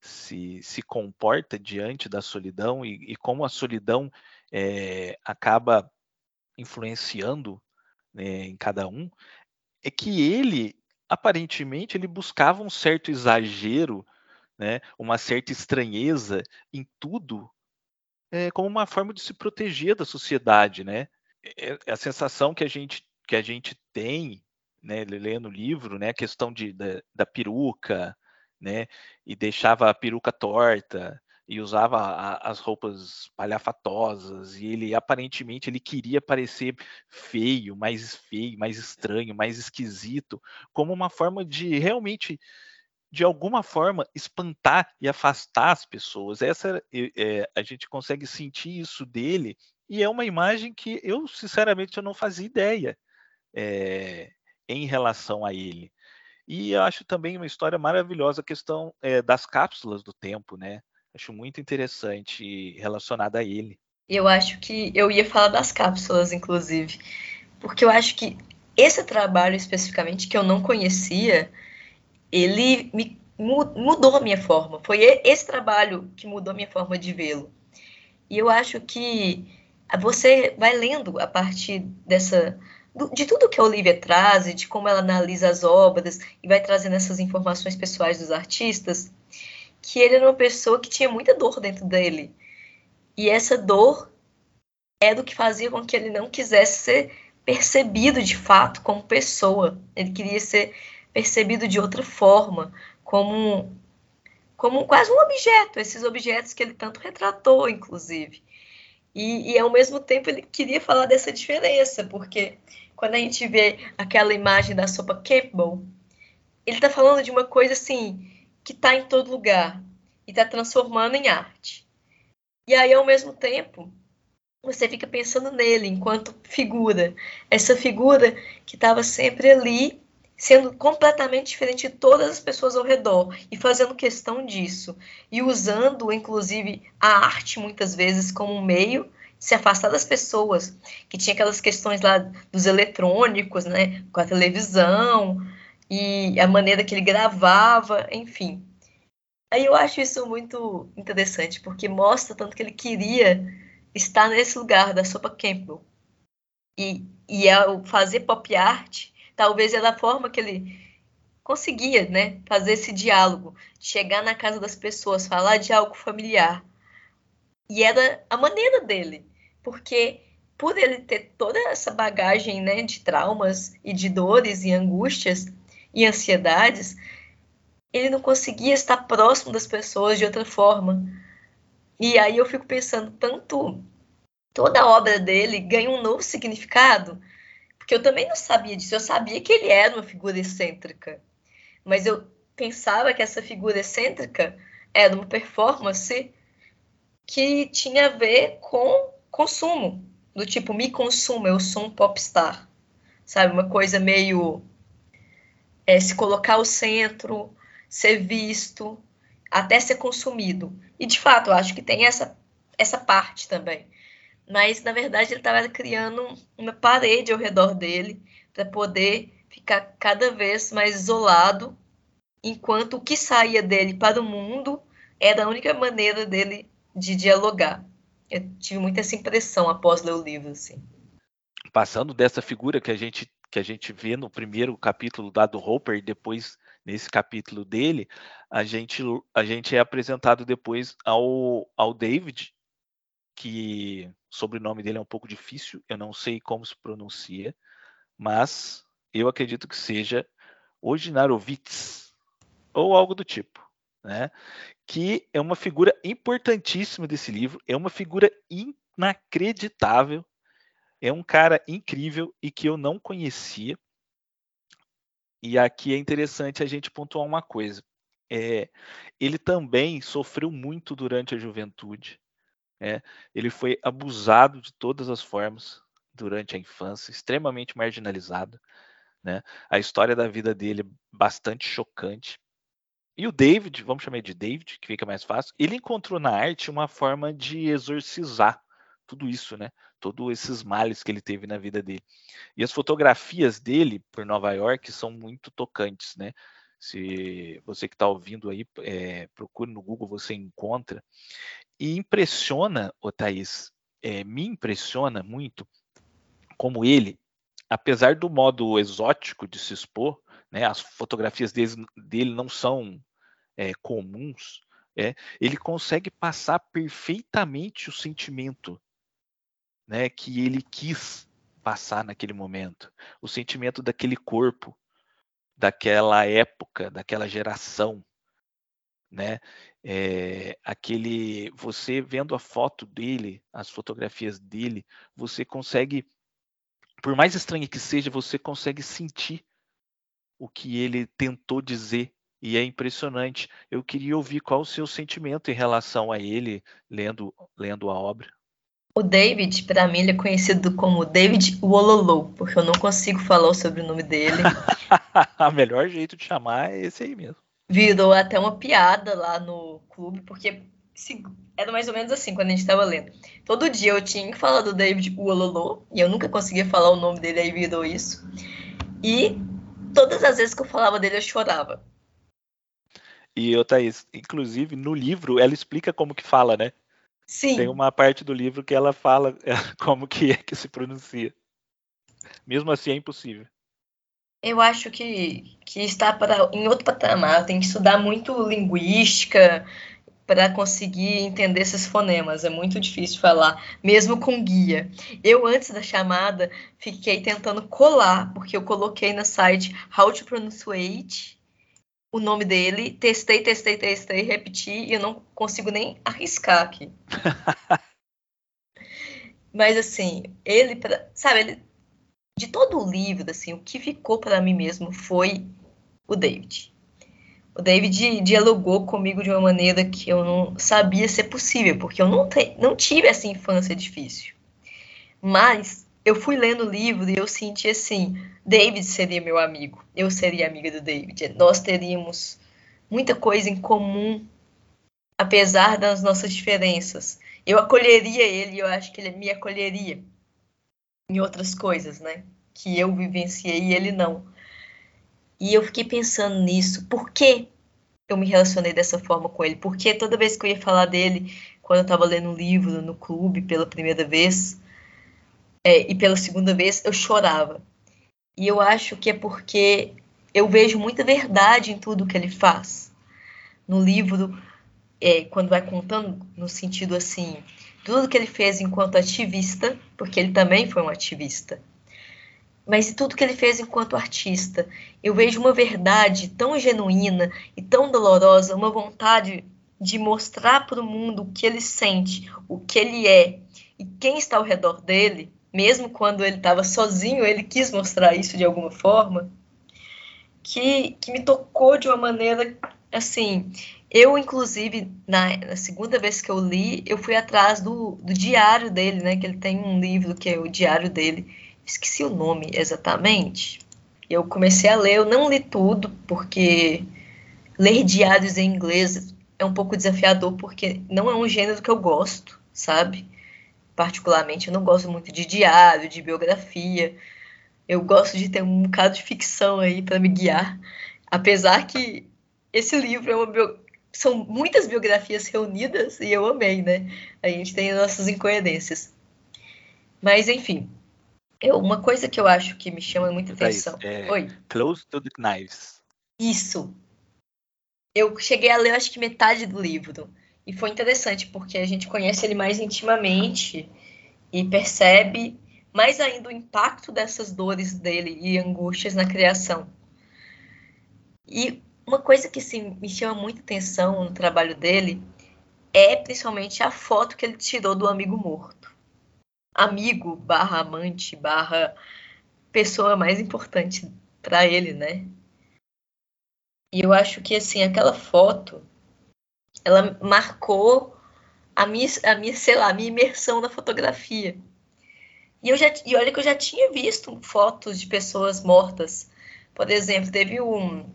Speaker 2: se, se comporta diante da solidão e, e como a solidão é, acaba influenciando né, em cada um, é que ele aparentemente ele buscava um certo exagero, né, uma certa estranheza em tudo, é, como uma forma de se proteger da sociedade, né? É, é a sensação que a gente que a gente tem, né, lendo o livro, né, a questão de, da, da peruca, né? E deixava a peruca torta e usava a, as roupas palhafatosas e ele aparentemente ele queria parecer feio, mais feio, mais estranho, mais esquisito, como uma forma de realmente de alguma forma espantar e afastar as pessoas. Essa é, a gente consegue sentir isso dele e é uma imagem que eu sinceramente eu não fazia ideia é, em relação a ele. E eu acho também uma história maravilhosa a questão é, das cápsulas do tempo, né? Acho muito interessante relacionada a ele.
Speaker 3: Eu acho que eu ia falar das cápsulas, inclusive, porque eu acho que esse trabalho especificamente que eu não conhecia, ele me mudou a minha forma. Foi esse trabalho que mudou a minha forma de vê-lo. E eu acho que você vai lendo a partir dessa de tudo que a Olivia traz, de como ela analisa as obras e vai trazendo essas informações pessoais dos artistas, que ele era uma pessoa que tinha muita dor dentro dele. E essa dor é do que fazia com que ele não quisesse ser percebido de fato como pessoa. Ele queria ser percebido de outra forma, como como quase um objeto, esses objetos que ele tanto retratou, inclusive. E, e ao mesmo tempo ele queria falar dessa diferença, porque quando a gente vê aquela imagem da sopa Campbell, ele está falando de uma coisa assim que está em todo lugar e está transformando em arte. E aí, ao mesmo tempo, você fica pensando nele enquanto figura, essa figura que estava sempre ali, sendo completamente diferente de todas as pessoas ao redor e fazendo questão disso e usando, inclusive, a arte muitas vezes como um meio se afastar das pessoas, que tinha aquelas questões lá dos eletrônicos, né, com a televisão e a maneira que ele gravava, enfim. Aí eu acho isso muito interessante, porque mostra tanto que ele queria estar nesse lugar da sopa Campbell. E, e ao fazer pop art, talvez era a forma que ele conseguia, né, fazer esse diálogo, chegar na casa das pessoas, falar de algo familiar, e era a maneira dele, porque por ele ter toda essa bagagem né, de traumas e de dores e angústias e ansiedades, ele não conseguia estar próximo das pessoas de outra forma. E aí eu fico pensando, tanto toda a obra dele ganha um novo significado, porque eu também não sabia disso, eu sabia que ele era uma figura excêntrica, mas eu pensava que essa figura excêntrica era uma performance que tinha a ver com consumo, do tipo, me consumo, eu sou um popstar, sabe? Uma coisa meio é, se colocar ao centro, ser visto, até ser consumido. E de fato, eu acho que tem essa, essa parte também. Mas na verdade ele estava criando uma parede ao redor dele para poder ficar cada vez mais isolado, enquanto o que saía dele para o mundo era a única maneira dele de dialogar. Eu tive muita essa impressão após ler o livro, assim.
Speaker 2: Passando dessa figura que a gente que a gente vê no primeiro capítulo da do Hopper depois nesse capítulo dele, a gente a gente é apresentado depois ao ao David, que o sobrenome dele é um pouco difícil, eu não sei como se pronuncia, mas eu acredito que seja Ojnarovitz ou algo do tipo, né? que é uma figura importantíssima desse livro, é uma figura inacreditável. é um cara incrível e que eu não conhecia. E aqui é interessante a gente pontuar uma coisa. É, ele também sofreu muito durante a juventude. É, ele foi abusado de todas as formas durante a infância, extremamente marginalizado. Né? A história da vida dele é bastante chocante. E o David, vamos chamar de David, que fica mais fácil, ele encontrou na arte uma forma de exorcizar tudo isso, né? Todos esses males que ele teve na vida dele. E as fotografias dele por Nova York são muito tocantes, né? Se você que está ouvindo aí, é, procure no Google, você encontra. E impressiona, o Thaís, é, me impressiona muito como ele, apesar do modo exótico de se expor, né, as fotografias dele, dele não são é, comuns, é, ele consegue passar perfeitamente o sentimento né, que ele quis passar naquele momento, o sentimento daquele corpo, daquela época, daquela geração, né? É, aquele, você vendo a foto dele, as fotografias dele, você consegue, por mais estranho que seja, você consegue sentir o que ele tentou dizer e é impressionante. Eu queria ouvir qual o seu sentimento em relação a ele lendo lendo a obra.
Speaker 3: O David, para mim, ele é conhecido como David Wololo, porque eu não consigo falar o sobrenome dele.
Speaker 2: o melhor jeito de chamar é esse aí mesmo.
Speaker 3: Virou até uma piada lá no clube, porque era mais ou menos assim quando a gente estava lendo. Todo dia eu tinha que falar do David Wololo, e eu nunca conseguia falar o nome dele, aí virou isso. E todas as vezes que eu falava dele, eu chorava.
Speaker 2: E, eu, Thaís, inclusive, no livro, ela explica como que fala, né?
Speaker 3: Sim.
Speaker 2: Tem uma parte do livro que ela fala como que é que se pronuncia. Mesmo assim é impossível.
Speaker 3: Eu acho que, que está para, em outro patamar. Tem que estudar muito linguística para conseguir entender esses fonemas. É muito difícil falar, mesmo com guia. Eu, antes da chamada, fiquei tentando colar, porque eu coloquei no site How to Pronunciate o nome dele, testei, testei, testei, repeti e eu não consigo nem arriscar aqui. Mas assim, ele, sabe, ele, de todo o livro, assim, o que ficou para mim mesmo foi o David. O David dialogou comigo de uma maneira que eu não sabia ser possível, porque eu não, te, não tive essa infância difícil. Mas eu fui lendo o livro e eu senti assim, David seria meu amigo, eu seria amiga do David. Nós teríamos muita coisa em comum, apesar das nossas diferenças. Eu acolheria ele eu acho que ele me acolheria em outras coisas, né? Que eu vivenciei e ele não. E eu fiquei pensando nisso. Por que eu me relacionei dessa forma com ele? Porque toda vez que eu ia falar dele, quando eu estava lendo um livro no clube pela primeira vez, é, e pela segunda vez, eu chorava. E eu acho que é porque eu vejo muita verdade em tudo que ele faz. No livro, é, quando vai contando no sentido assim, tudo que ele fez enquanto ativista, porque ele também foi um ativista, mas tudo que ele fez enquanto artista. Eu vejo uma verdade tão genuína e tão dolorosa, uma vontade de mostrar para o mundo o que ele sente, o que ele é e quem está ao redor dele, mesmo quando ele estava sozinho, ele quis mostrar isso de alguma forma, que, que me tocou de uma maneira assim. Eu, inclusive, na, na, segunda vez que eu li, eu fui atrás do, do diário dele, né? Que ele tem um livro que é o diário dele. Esqueci o nome exatamente. Eu comecei a ler, eu não li tudo, porque ler diários em inglês é um pouco desafiador, porque não é um gênero que eu gosto, sabe? particularmente, eu não gosto muito de diário, de biografia. Eu gosto de ter um bocado de ficção aí para me guiar. Apesar que esse livro é uma bio... são muitas biografias reunidas e eu amei, né? A gente tem nossas incoerências. Mas, enfim, eu, uma coisa que eu acho que me chama muita atenção.
Speaker 2: É, Oi. Close to the Knives.
Speaker 3: Isso. Eu cheguei a ler, acho que metade do livro. E foi interessante, porque a gente conhece ele mais intimamente e percebe mais ainda o impacto dessas dores dele e angústias na criação. E uma coisa que sim, me chama muita atenção no trabalho dele é principalmente a foto que ele tirou do amigo morto. Amigo, barra amante, barra pessoa mais importante para ele, né? E eu acho que assim, aquela foto ela marcou a minha, a minha, sei lá, a minha imersão na fotografia. E eu já e olha que eu já tinha visto fotos de pessoas mortas. Por exemplo, teve um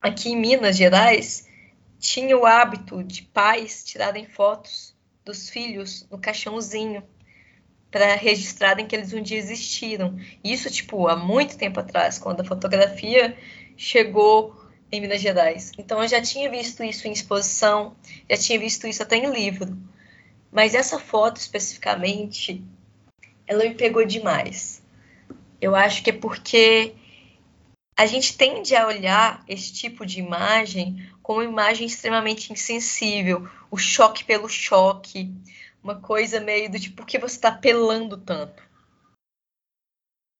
Speaker 3: aqui em Minas Gerais tinha o hábito de pais tirarem fotos dos filhos no caixãozinho para registrarem que eles um dia existiram. Isso, tipo, há muito tempo atrás, quando a fotografia chegou em Minas Gerais. Então, eu já tinha visto isso em exposição, já tinha visto isso até em livro. Mas essa foto, especificamente, ela me pegou demais. Eu acho que é porque a gente tende a olhar esse tipo de imagem como uma imagem extremamente insensível, o choque pelo choque, uma coisa meio do tipo, por que você está apelando tanto?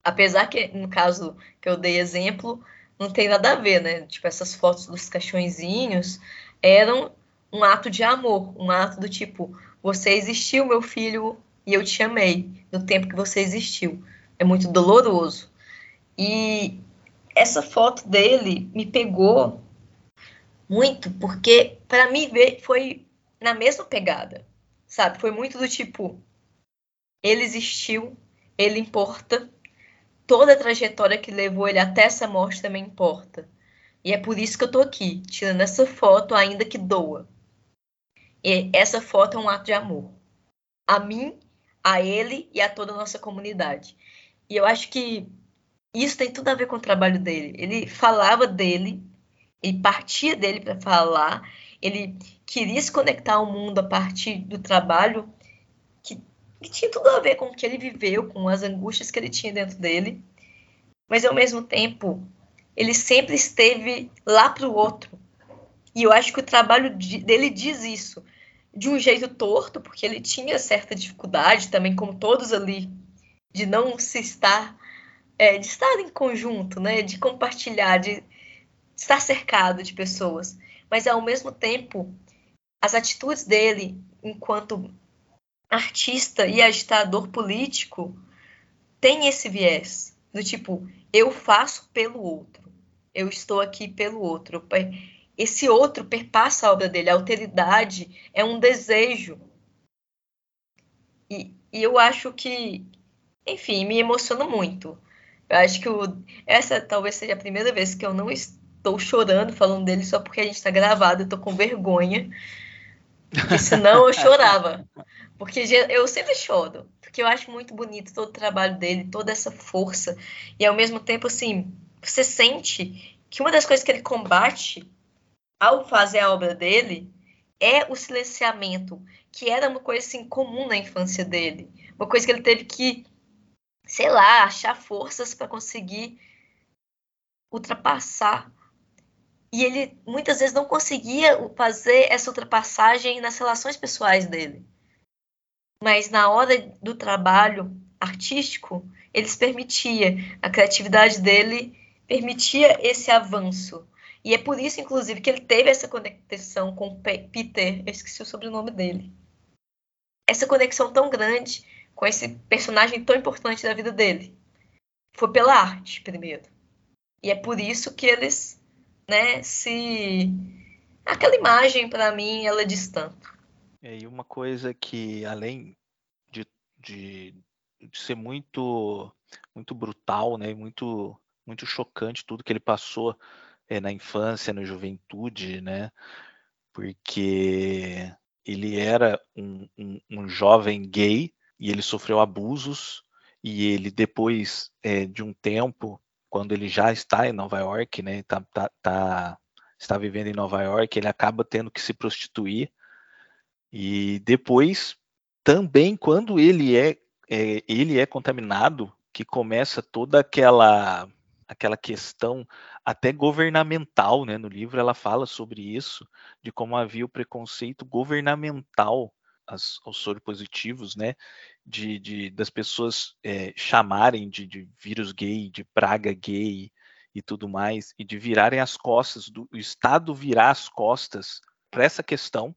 Speaker 3: Apesar que, no caso que eu dei exemplo, não tem nada a ver, né? Tipo, essas fotos dos caixõezinhos eram um ato de amor, um ato do tipo, você existiu, meu filho, e eu te amei no tempo que você existiu. É muito doloroso. E essa foto dele me pegou muito, porque para mim foi na mesma pegada, sabe? Foi muito do tipo, ele existiu, ele importa, toda a trajetória que levou ele até essa morte também importa. E é por isso que eu tô aqui, tirando essa foto, ainda que doa. E essa foto é um ato de amor. A mim, a ele e a toda a nossa comunidade. E eu acho que isso tem tudo a ver com o trabalho dele. Ele falava dele, ele partia dele para falar, ele queria se conectar ao mundo a partir do trabalho que, que, tinha tudo a ver com o que ele viveu, com as angústias que ele tinha dentro dele, mas ao mesmo tempo ele sempre esteve lá para o outro. E eu acho que o trabalho de, dele diz isso de um jeito torto, porque ele tinha certa dificuldade também, como todos ali, de não se estar, é, de estar em conjunto, né, de compartilhar, de estar cercado de pessoas, mas ao mesmo tempo as atitudes dele enquanto artista e agitador político têm esse viés do tipo eu faço pelo outro, eu estou aqui pelo outro. Esse outro perpassa a obra dele, a alteridade é um desejo. E, e eu acho que, enfim, me emociona muito. Eu acho que o, essa talvez seja a primeira vez que eu não estou estou chorando falando dele só porque a gente está gravado, eu tô com vergonha. Porque senão eu chorava. Porque eu sempre choro. Porque eu acho muito bonito todo o trabalho dele, toda essa força. E ao mesmo tempo, assim, você sente que uma das coisas que ele combate ao fazer a obra dele é o silenciamento, que era uma coisa assim comum na infância dele. Uma coisa que ele teve que, sei lá, achar forças para conseguir ultrapassar e ele muitas vezes não conseguia fazer essa ultrapassagem nas relações pessoais dele. Mas na hora do trabalho artístico, eles permitia, a criatividade dele permitia esse avanço. E é por isso, inclusive, que ele teve essa conexão com Peter, eu esqueci o sobrenome dele. Essa conexão tão grande com esse personagem tão importante da vida dele. Foi pela arte, primeiro. E é por isso que eles né, se aquela imagem para mim ela diz tanto.
Speaker 2: É, e uma coisa que além de, de, de ser muito muito brutal, né, muito muito chocante tudo que ele passou é, na infância, na juventude, né, porque ele era um, um, um jovem gay e ele sofreu abusos e ele depois é, de um tempo quando ele já está em Nova York, né, tá, tá, tá, está vivendo em Nova York, ele acaba tendo que se prostituir. E depois, também, quando ele é, é ele é contaminado, que começa toda aquela aquela questão até governamental, né? No livro ela fala sobre isso, de como havia o preconceito governamental aos, soropositivos, né? De, de das pessoas é, chamarem de, de, vírus gay, de praga gay e tudo mais, e de virarem as costas, do o Estado virar as costas para essa questão,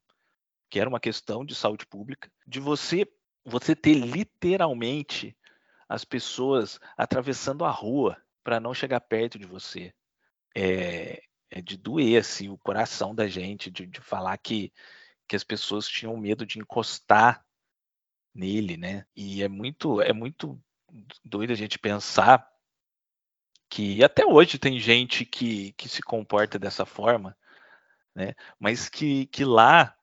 Speaker 2: que era uma questão de saúde pública, de você você ter literalmente as pessoas atravessando a rua para não chegar perto de você. É, é, de doer assim, o coração da gente, de, de falar que, que as pessoas tinham medo de encostar nele, né? E é muito, é muito doido a gente pensar que até hoje tem gente que, que se comporta dessa forma, né? Mas que, que lá,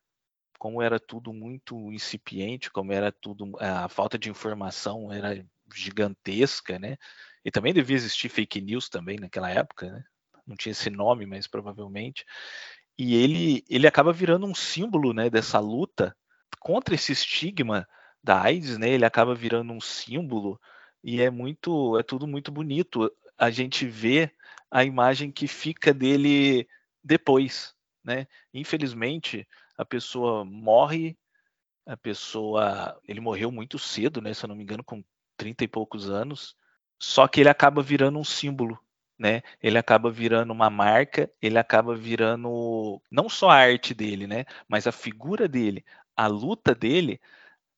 Speaker 2: como era tudo muito incipiente, como era tudo a falta de informação era gigantesca, né? E também devia existir fake news também naquela época, né? Não tinha esse nome, mas provavelmente. E ele ele acaba virando um símbolo, né, dessa luta contra esse estigma da AIDS, né? Ele acaba virando um símbolo e é muito, é tudo muito bonito. A gente vê a imagem que fica dele depois, né? Infelizmente, a pessoa morre, a pessoa, ele morreu muito cedo, né? Se eu não me engano, com 30 e poucos anos. Só que ele acaba virando um símbolo, né? Ele acaba virando uma marca, ele acaba virando não só a arte dele, né? Mas a figura dele, a luta dele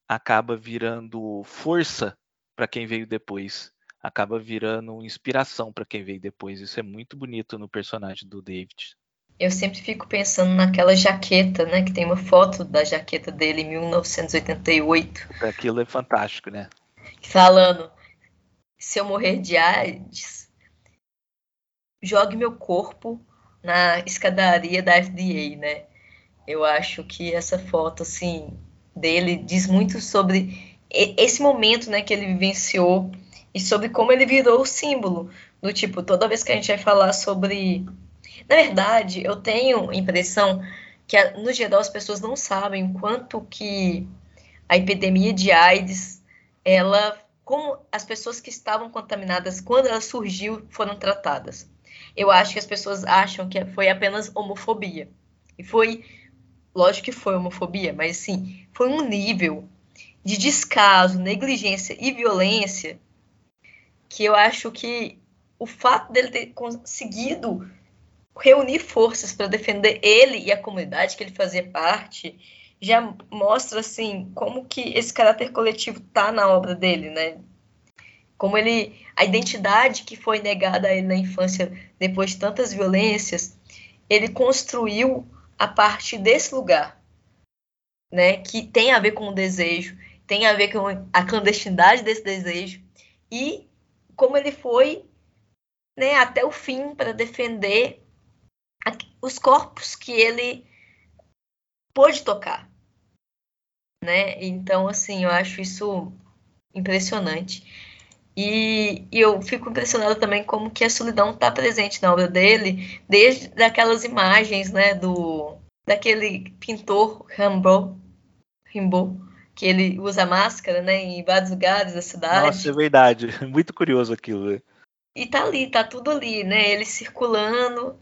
Speaker 2: acaba virando força para quem veio depois, acaba virando inspiração para quem veio depois. Isso é muito bonito no personagem do David.
Speaker 3: Eu sempre fico pensando naquela jaqueta, né? Que tem uma foto da jaqueta dele em 1988.
Speaker 2: Aquilo é fantástico, né?
Speaker 3: Falando, se eu morrer de AIDS, jogue meu corpo na escadaria da FDA, né? Eu acho que essa foto, assim, dele diz muito sobre esse momento, né, que ele vivenciou e sobre como ele virou o símbolo do tipo, toda vez que a gente vai falar sobre na verdade, eu tenho a impressão que no geral as pessoas não sabem quanto que a epidemia de AIDS, ela como as pessoas que estavam contaminadas quando ela surgiu foram tratadas. Eu acho que as pessoas acham que foi apenas homofobia. E foi lógico que foi homofobia, mas sim, foi um nível de descaso, negligência e violência que eu acho que o fato dele ter conseguido reunir forças para defender ele e a comunidade que ele fazia parte já mostra assim como que esse caráter coletivo tá na obra dele, né? Como ele a identidade que foi negada a ele na infância depois de tantas violências, ele construiu a partir desse lugar, né, que tem a ver com o desejo, tem a ver com a clandestinidade desse desejo e como ele foi né, até o fim para defender os corpos que ele pôde tocar, né? Então, assim, eu acho isso impressionante. E, e, eu fico impressionada também como que a solidão está presente na obra dele, desde aquelas imagens, né, do daquele pintor Rimbaud, Rimbaud que ele usa máscara, né, em vários lugares da cidade.
Speaker 2: Nossa, é verdade, muito curioso aquilo. Né?
Speaker 3: E tá ali, tá tudo ali, né, ele circulando,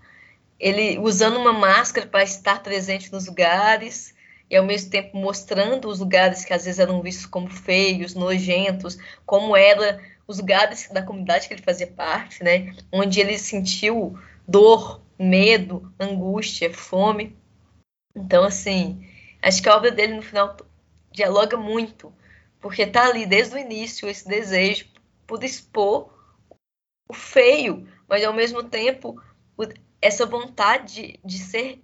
Speaker 3: ele usando uma máscara para estar presente nos lugares e ao mesmo tempo mostrando os lugares que às vezes eram vistos como feios, nojentos, como era os lugares da comunidade que ele fazia parte, né? Onde ele sentiu dor, medo, angústia, fome. Então, assim, acho que a obra dele no final dialoga muito, porque tá ali desde o início esse desejo por expor o feio, mas ao mesmo tempo essa vontade de ser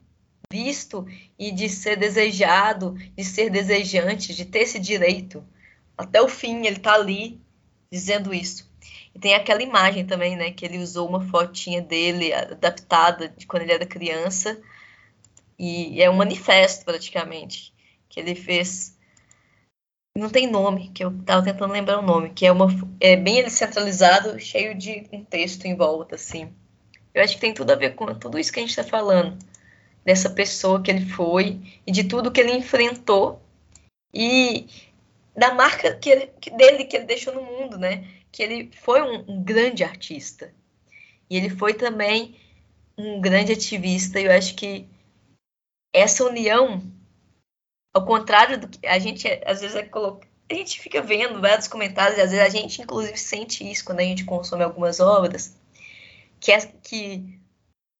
Speaker 3: visto e de ser desejado, de ser desejante, de ter esse direito. Até o fim ele tá ali dizendo isso. E tem aquela imagem também, né, que ele usou uma fotinha dele adaptada de quando ele era criança, e é um manifesto praticamente que ele fez. Não tem nome, que eu estava tentando lembrar o nome, que é uma é bem ele centralizado, cheio de um texto em volta, assim. Eu acho que tem tudo a ver com tudo isso que a gente está falando, dessa pessoa que ele foi e de tudo que ele enfrentou e da marca que ele, dele que ele deixou no mundo, né? Que ele foi um, um grande artista e ele foi também um grande ativista. E eu acho que essa união, ao contrário do que a gente às vezes é coloca, a gente fica vendo vários comentários, e às vezes a gente inclusive sente isso quando a gente consome algumas obras, que é que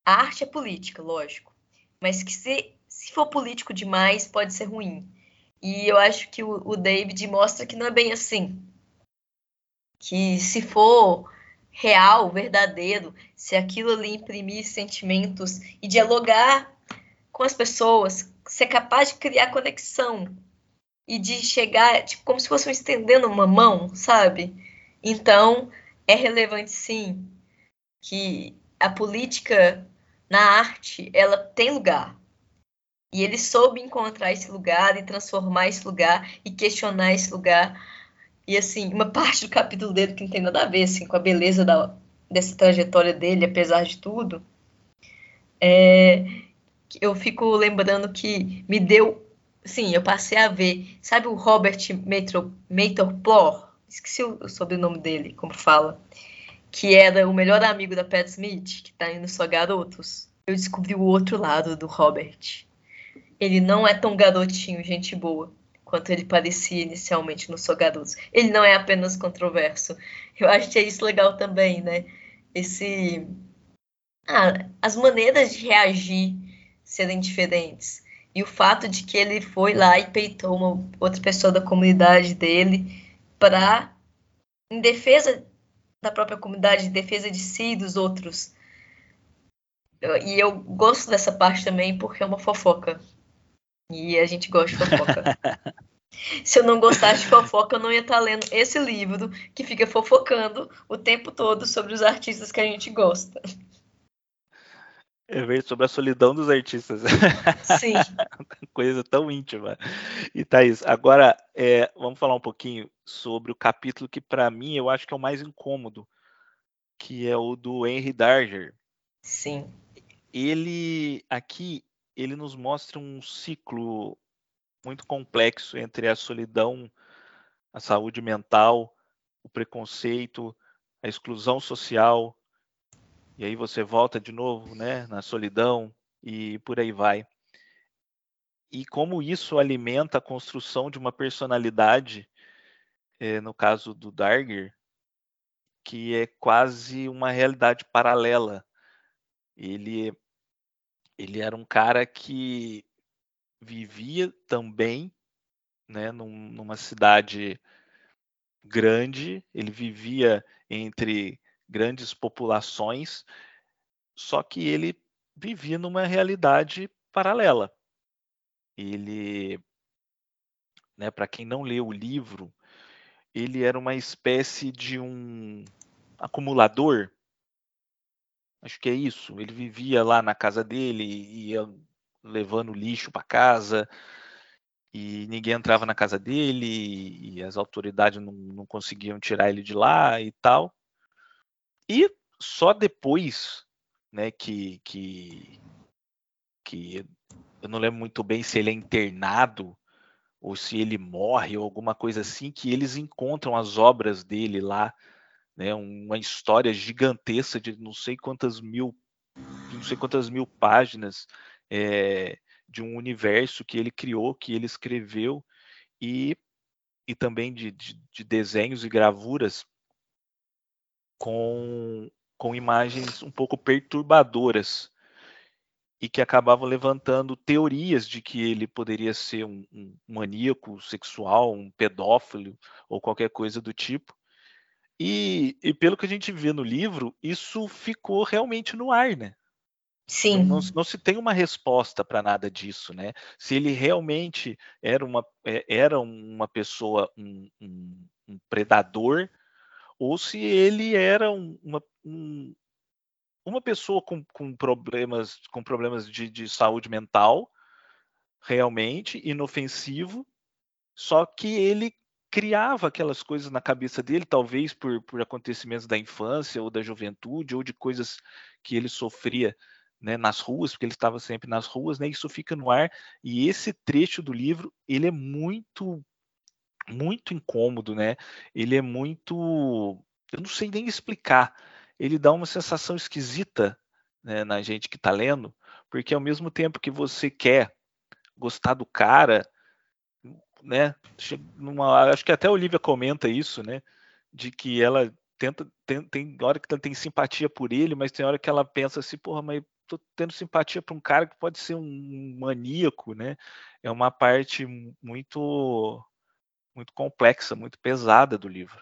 Speaker 3: a arte é política, lógico, mas que se, se for político demais pode ser ruim. E eu acho que o, o David mostra que não é bem assim. Que se for real, verdadeiro, se aquilo ali imprimir sentimentos e dialogar com as pessoas, ser capaz de criar conexão e de chegar, tipo, como se fosse estendendo uma mão, sabe? Então, é relevante sim que a política na arte, ela tem lugar. E ele soube encontrar esse lugar e transformar esse lugar e questionar esse lugar. E assim, uma parte do capítulo dele que não tem nada a ver assim, com a beleza da, dessa trajetória dele, apesar de tudo, é, eu fico lembrando que me deu. Sim, eu passei a ver. Sabe o Robert Maitor Esqueci o sobrenome dele, como fala. Que era o melhor amigo da Pat Smith, que tá indo só garotos. Eu descobri o outro lado do Robert ele não é tão garotinho, gente boa, quanto ele parecia inicialmente no Só Garotos. Ele não é apenas controverso. Eu acho que é isso legal também, né? Esse. Ah, as maneiras de reagir serem diferentes. E o fato de que ele foi lá e peitou uma outra pessoa da comunidade dele para em defesa da própria comunidade, em defesa de si e dos outros. E eu gosto dessa parte também porque é uma fofoca. E a gente gosta de fofoca. Se eu não gostasse de fofoca, eu não ia estar lendo esse livro que fica fofocando o tempo todo sobre os artistas que a gente gosta.
Speaker 2: É ver sobre a solidão dos artistas.
Speaker 3: Sim.
Speaker 2: Coisa tão íntima. E Thaís, agora é, vamos falar um pouquinho sobre o capítulo que, para mim, eu acho que é o mais incômodo, que é o do Henry Darger.
Speaker 3: Sim.
Speaker 2: Ele aqui ele nos mostra um ciclo muito complexo entre a solidão, a saúde mental, o preconceito, a exclusão social, e aí você volta de novo, né, na solidão e por aí vai. E como isso alimenta a construção de uma personalidade, eh, no caso do Darger, que é quase uma realidade paralela. Ele ele era um cara que vivia também, né, num, numa cidade grande, ele vivia entre grandes populações, só que ele vivia numa realidade paralela. Ele, né, para quem não leu o livro, ele era uma espécie de um acumulador Acho que é isso. Ele vivia lá na casa dele, ia levando lixo para casa, e ninguém entrava na casa dele, e as autoridades não, não conseguiam tirar ele de lá e tal. E só depois, né, que, que, que eu não lembro muito bem se ele é internado ou se ele morre ou alguma coisa assim, que eles encontram as obras dele lá né, uma história gigantesca de não sei quantas mil, não sei quantas mil páginas é, de um universo que ele criou, que ele escreveu e, e também de, de, de desenhos e gravuras com, com imagens um pouco perturbadoras e que acabavam levantando teorias de que ele poderia ser um, um, maníaco sexual, um pedófilo ou qualquer coisa do tipo. E, e, pelo que a gente vê no livro, isso ficou realmente no ar, né?
Speaker 3: Sim.
Speaker 2: Não, não, não se tem uma resposta para nada disso, né? Se ele realmente era uma, é, era uma pessoa, um, um, um predador, ou se ele era uma, um, uma pessoa com, com problemas, com problemas de, de saúde mental, realmente inofensivo, só que ele criava aquelas coisas na cabeça dele, talvez por, por acontecimentos da infância ou da juventude, ou de coisas que ele sofria né, nas ruas, porque ele estava sempre nas ruas, né, isso fica no ar, e esse trecho do livro, ele é muito, muito incômodo, né, ele é muito, eu não sei nem explicar, ele dá uma sensação esquisita né, na gente que está lendo, porque ao mesmo tempo que você quer gostar do cara, né? Numa, acho que até a Olivia comenta isso, né? De que ela tenta, tem, tem hora que ela tem simpatia por ele, mas tem hora que ela pensa assim, porra, mas tô tendo simpatia para um cara que pode ser um maníaco, né? É uma parte muito muito complexa, muito pesada do livro.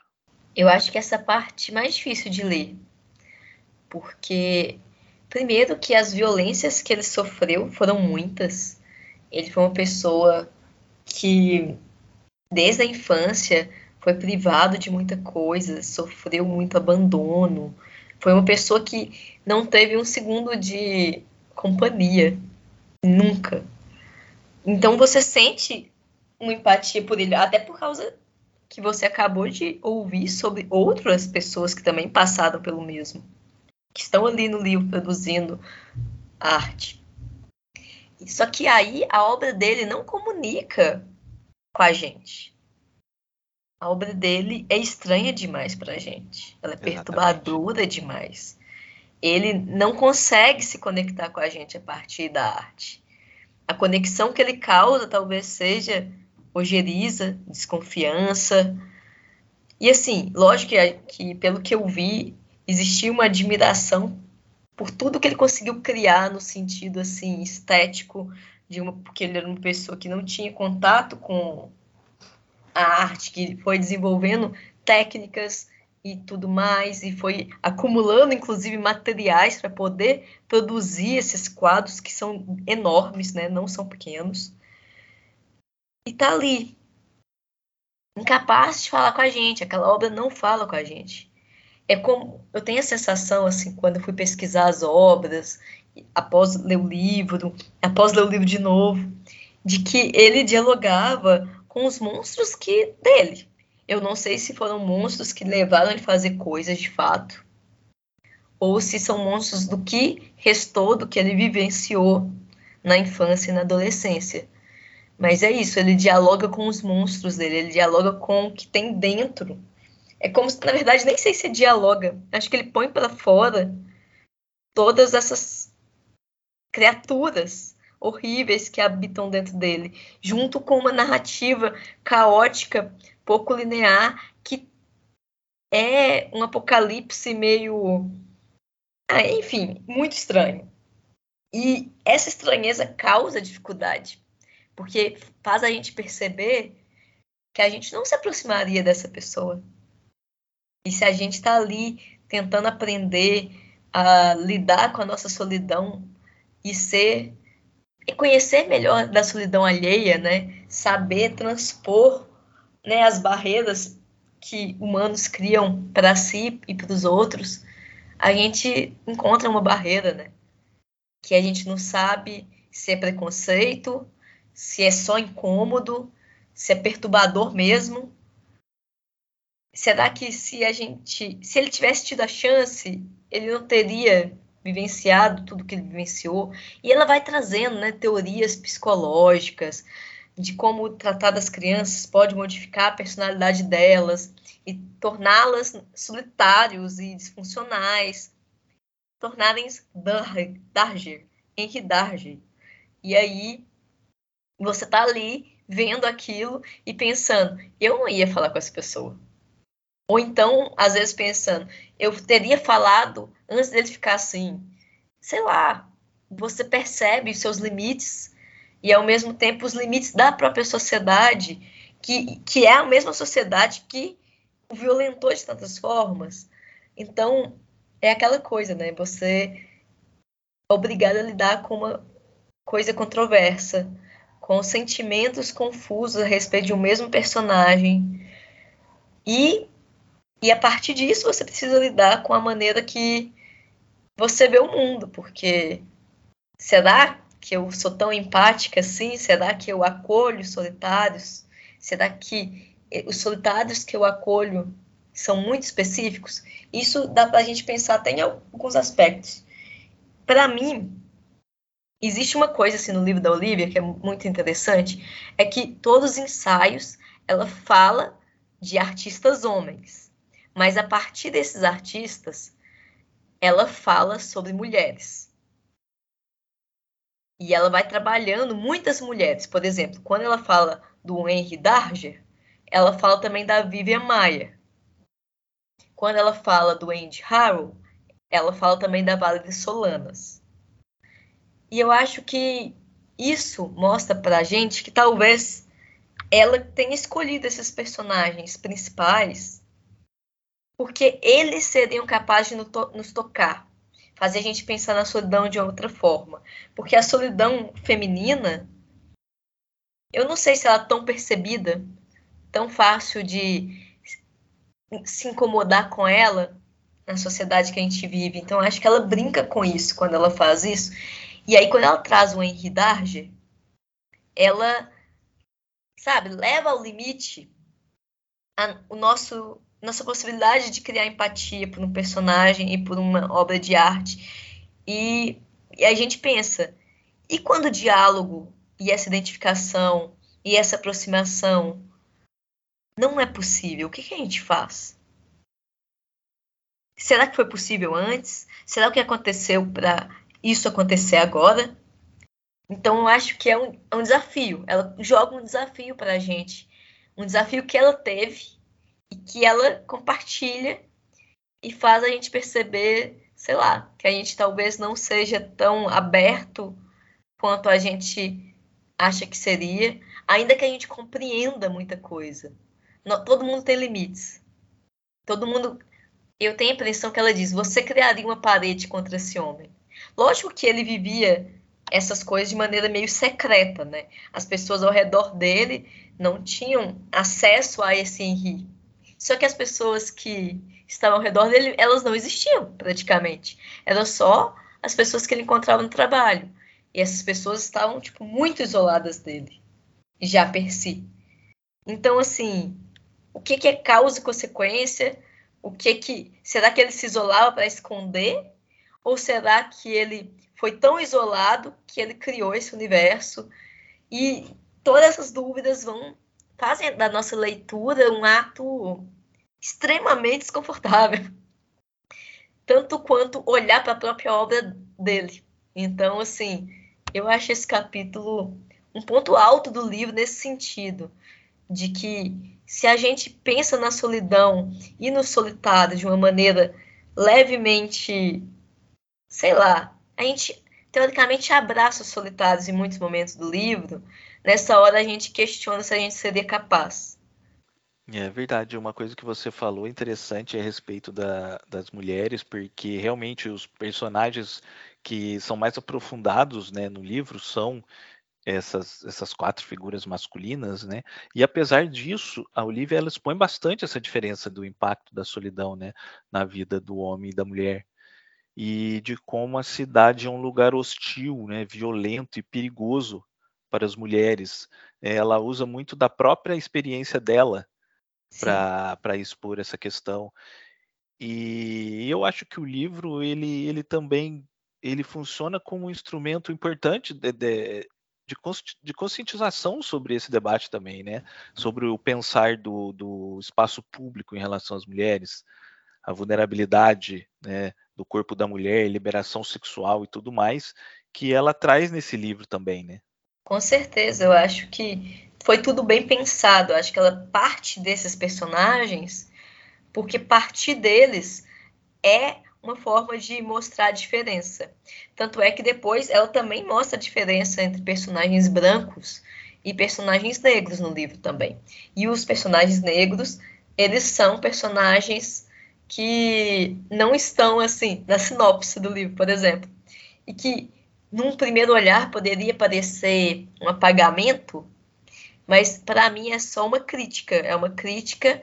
Speaker 3: Eu acho que essa parte mais difícil de ler, porque primeiro que as violências que ele sofreu foram muitas. Ele foi uma pessoa que desde a infância foi privado de muita coisa, sofreu muito abandono, foi uma pessoa que não teve um segundo de companhia, nunca. Então você sente uma empatia por ele, até por causa que você acabou de ouvir sobre outras pessoas que também passaram pelo mesmo, que estão ali no livro produzindo arte. Só que aí a obra dele não comunica com a gente. A obra dele é estranha demais para a gente. Ela é Exatamente. perturbadora demais. Ele não consegue se conectar com a gente a partir da arte. A conexão que ele causa talvez seja ojeriza, desconfiança. E assim, lógico que, que pelo que eu vi, existia uma admiração por tudo que ele conseguiu criar no sentido assim estético de uma porque ele era uma pessoa que não tinha contato com a arte, que foi desenvolvendo técnicas e tudo mais, e foi acumulando, inclusive, materiais para poder produzir esses quadros que são enormes, né? Não são pequenos. E tá ali, incapaz de falar com a gente. Aquela obra não fala com a gente. É como eu tenho a sensação, assim, quando eu fui pesquisar as obras, após ler o livro, após ler o livro de novo, de que ele dialogava com os monstros que dele. Eu não sei se foram monstros que levaram ele a fazer coisas de fato, ou se são monstros do que restou do que ele vivenciou na infância e na adolescência. Mas é isso, ele dialoga com os monstros dele, ele dialoga com o que tem dentro. É como se, na verdade, nem sei se dialoga. Acho que ele põe para fora todas essas criaturas horríveis que habitam dentro dele, junto com uma narrativa caótica, pouco linear, que é um apocalipse meio. Ah, enfim, muito estranho. E essa estranheza causa dificuldade, porque faz a gente perceber que a gente não se aproximaria dessa pessoa. E se a gente está ali tentando aprender a lidar com a nossa solidão e ser e conhecer melhor da solidão alheia, né? Saber transpor né, as barreiras que humanos criam para si e para os outros, a gente encontra uma barreira, né? Que a gente não sabe se é preconceito, se é só incômodo, se é perturbador mesmo. Será que se a gente, se ele tivesse tido a chance, ele não teria vivenciado tudo que ele vivenciou, e ela vai trazendo né, teorias psicológicas de como tratar das crianças pode modificar a personalidade delas e torná-las solitários e disfuncionais, tornarem Darger, Henry Darger. E aí você tá ali vendo aquilo e pensando, eu não ia falar com essa pessoa. Ou então, às vezes pensando, eu teria falado antes dele ficar assim. Sei lá, você percebe os seus limites e ao mesmo tempo os limites da própria sociedade, que, que é a mesma sociedade que o violentou de tantas formas. Então, é aquela coisa, né? Você é obrigado a lidar com uma coisa controversa, com sentimentos confusos a respeito de um mesmo personagem. E e a partir disso você precisa lidar com a maneira que você vê o mundo, porque será que eu sou tão empática assim? Será que eu acolho os solitários? Será que os solitários que eu acolho são muito específicos? Isso dá para a gente pensar até em alguns aspectos. Para mim, existe uma coisa assim no livro da Olivia que é muito interessante, é que todos os ensaios ela fala de artistas homens mas a partir desses artistas, ela fala sobre mulheres. E ela vai trabalhando muitas mulheres. Por exemplo, quando ela fala do Henry Darger, ela fala também da Vivian Maia. Quando ela fala do Andy Harrow, ela fala também da Valerie Solanas. E eu acho que isso mostra pra gente que talvez ela tenha escolhido esses personagens principais porque eles seriam capazes de nos tocar, fazer a gente pensar na solidão de outra forma. Porque a solidão feminina, eu não sei se ela é tão percebida, tão fácil de se incomodar com ela na sociedade que a gente vive. Então, acho que ela brinca com isso quando ela faz isso. E aí, quando ela traz o Henri Darge, ela, sabe, leva ao limite a, o nosso nossa possibilidade de criar empatia por um personagem e por uma obra de arte. E, e a gente pensa, e quando o diálogo e essa identificação e essa aproximação não é possível, o que, que a gente faz? Será que foi possível antes? Será que aconteceu para isso acontecer agora? Então, eu acho que é um, é um desafio. Ela joga um desafio para a gente. Um desafio que ela teve e que ela compartilha e faz a gente perceber, sei lá, que a gente talvez não seja tão aberto quanto a gente acha que seria, ainda que a gente compreenda muita coisa. todo mundo tem limites. Todo mundo. Eu tenho a impressão que ela diz: você criaria uma parede contra esse homem. Lógico que ele vivia essas coisas de maneira meio secreta, né? As pessoas ao redor dele não tinham acesso a esse Henri. Só que as pessoas que estavam ao redor dele, elas não existiam praticamente. Eram só as pessoas que ele encontrava no trabalho. E essas pessoas estavam, tipo, muito isoladas dele, já per si. Então, assim, o que, que é causa e consequência? O que que. Será que ele se isolava para esconder? Ou será que ele foi tão isolado que ele criou esse universo? E todas essas dúvidas vão fazem da nossa leitura um ato extremamente desconfortável. Tanto quanto olhar para a própria obra dele. Então, assim, eu acho esse capítulo um ponto alto do livro nesse sentido, de que se a gente pensa na solidão e no solitário de uma maneira levemente, sei lá, a gente teoricamente abraça os solitários em muitos momentos do livro, nessa hora a gente questiona se a gente seria capaz.
Speaker 2: É verdade, uma coisa que você falou interessante a respeito da, das mulheres, porque realmente os personagens que são mais aprofundados né, no livro são essas, essas quatro figuras masculinas, né? E apesar disso, a Olivia ela expõe bastante essa diferença do impacto da solidão, né, na vida do homem e da mulher e de como a cidade é um lugar hostil, né, violento e perigoso para as mulheres. Ela usa muito da própria experiência dela para expor essa questão. E eu acho que o livro ele, ele também ele funciona como um instrumento importante de, de, de, de conscientização sobre esse debate também, né? Sobre o pensar do, do espaço público em relação às mulheres, a vulnerabilidade né, do corpo da mulher, liberação sexual e tudo mais, que ela traz nesse livro também, né?
Speaker 3: Com certeza, eu acho que foi tudo bem pensado. Acho que ela parte desses personagens porque partir deles é uma forma de mostrar a diferença. Tanto é que depois ela também mostra a diferença entre personagens brancos e personagens negros no livro também. E os personagens negros, eles são personagens que não estão assim na sinopse do livro, por exemplo, e que num primeiro olhar poderia parecer um apagamento mas para mim é só uma crítica, é uma crítica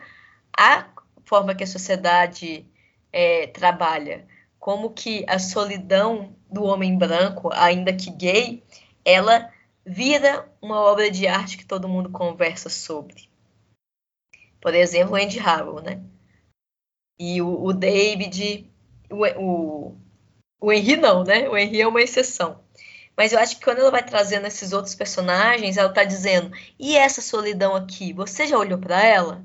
Speaker 3: à forma que a sociedade é, trabalha, como que a solidão do homem branco, ainda que gay, ela vira uma obra de arte que todo mundo conversa sobre. Por exemplo, o Andy Harrow, né? E o, o David, o, o, o Henry não, né? O Henry é uma exceção. Mas eu acho que quando ela vai trazendo esses outros personagens, ela tá dizendo: e essa solidão aqui? Você já olhou para ela?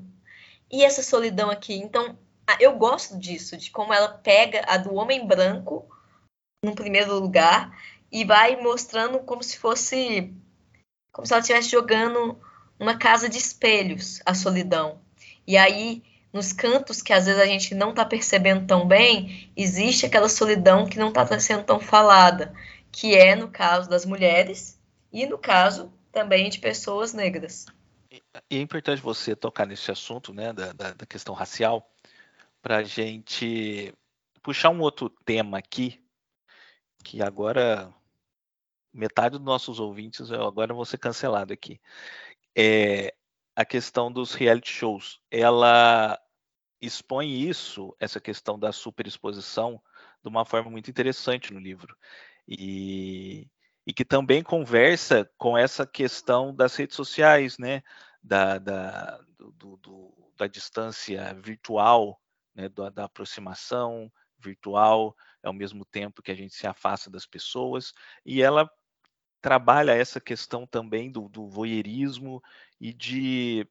Speaker 3: E essa solidão aqui? Então, eu gosto disso, de como ela pega a do homem branco, no primeiro lugar, e vai mostrando como se fosse. como se ela estivesse jogando uma casa de espelhos a solidão. E aí, nos cantos que às vezes a gente não está percebendo tão bem, existe aquela solidão que não está sendo tão falada que é no caso das mulheres e no caso também de pessoas negras.
Speaker 2: E é importante você tocar nesse assunto, né, da, da, da questão racial, para a gente puxar um outro tema aqui, que agora metade dos nossos ouvintes agora vão ser cancelados aqui. É a questão dos reality shows. Ela expõe isso, essa questão da superexposição, de uma forma muito interessante no livro. E, e que também conversa com essa questão das redes sociais, né? Da, da, do, do, da distância virtual, né? da, da aproximação virtual, ao mesmo tempo que a gente se afasta das pessoas. E ela trabalha essa questão também do, do voyeurismo e de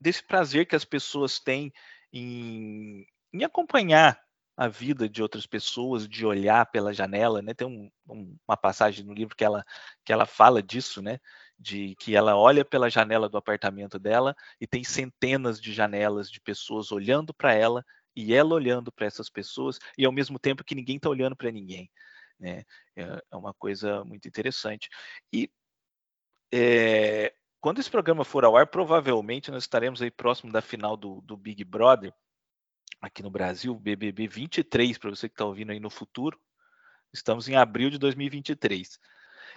Speaker 2: desse prazer que as pessoas têm em, em acompanhar a vida de outras pessoas, de olhar pela janela, né? Tem um, um, uma passagem no livro que ela, que ela fala disso, né? De que ela olha pela janela do apartamento dela e tem centenas de janelas de pessoas olhando para ela e ela olhando para essas pessoas e ao mesmo tempo que ninguém está olhando para ninguém, né? É, é uma coisa muito interessante. E é, quando esse programa for ao ar, provavelmente nós estaremos aí próximo da final do, do Big Brother aqui no Brasil, BBB 23, para você que está ouvindo aí no futuro. Estamos em abril de 2023.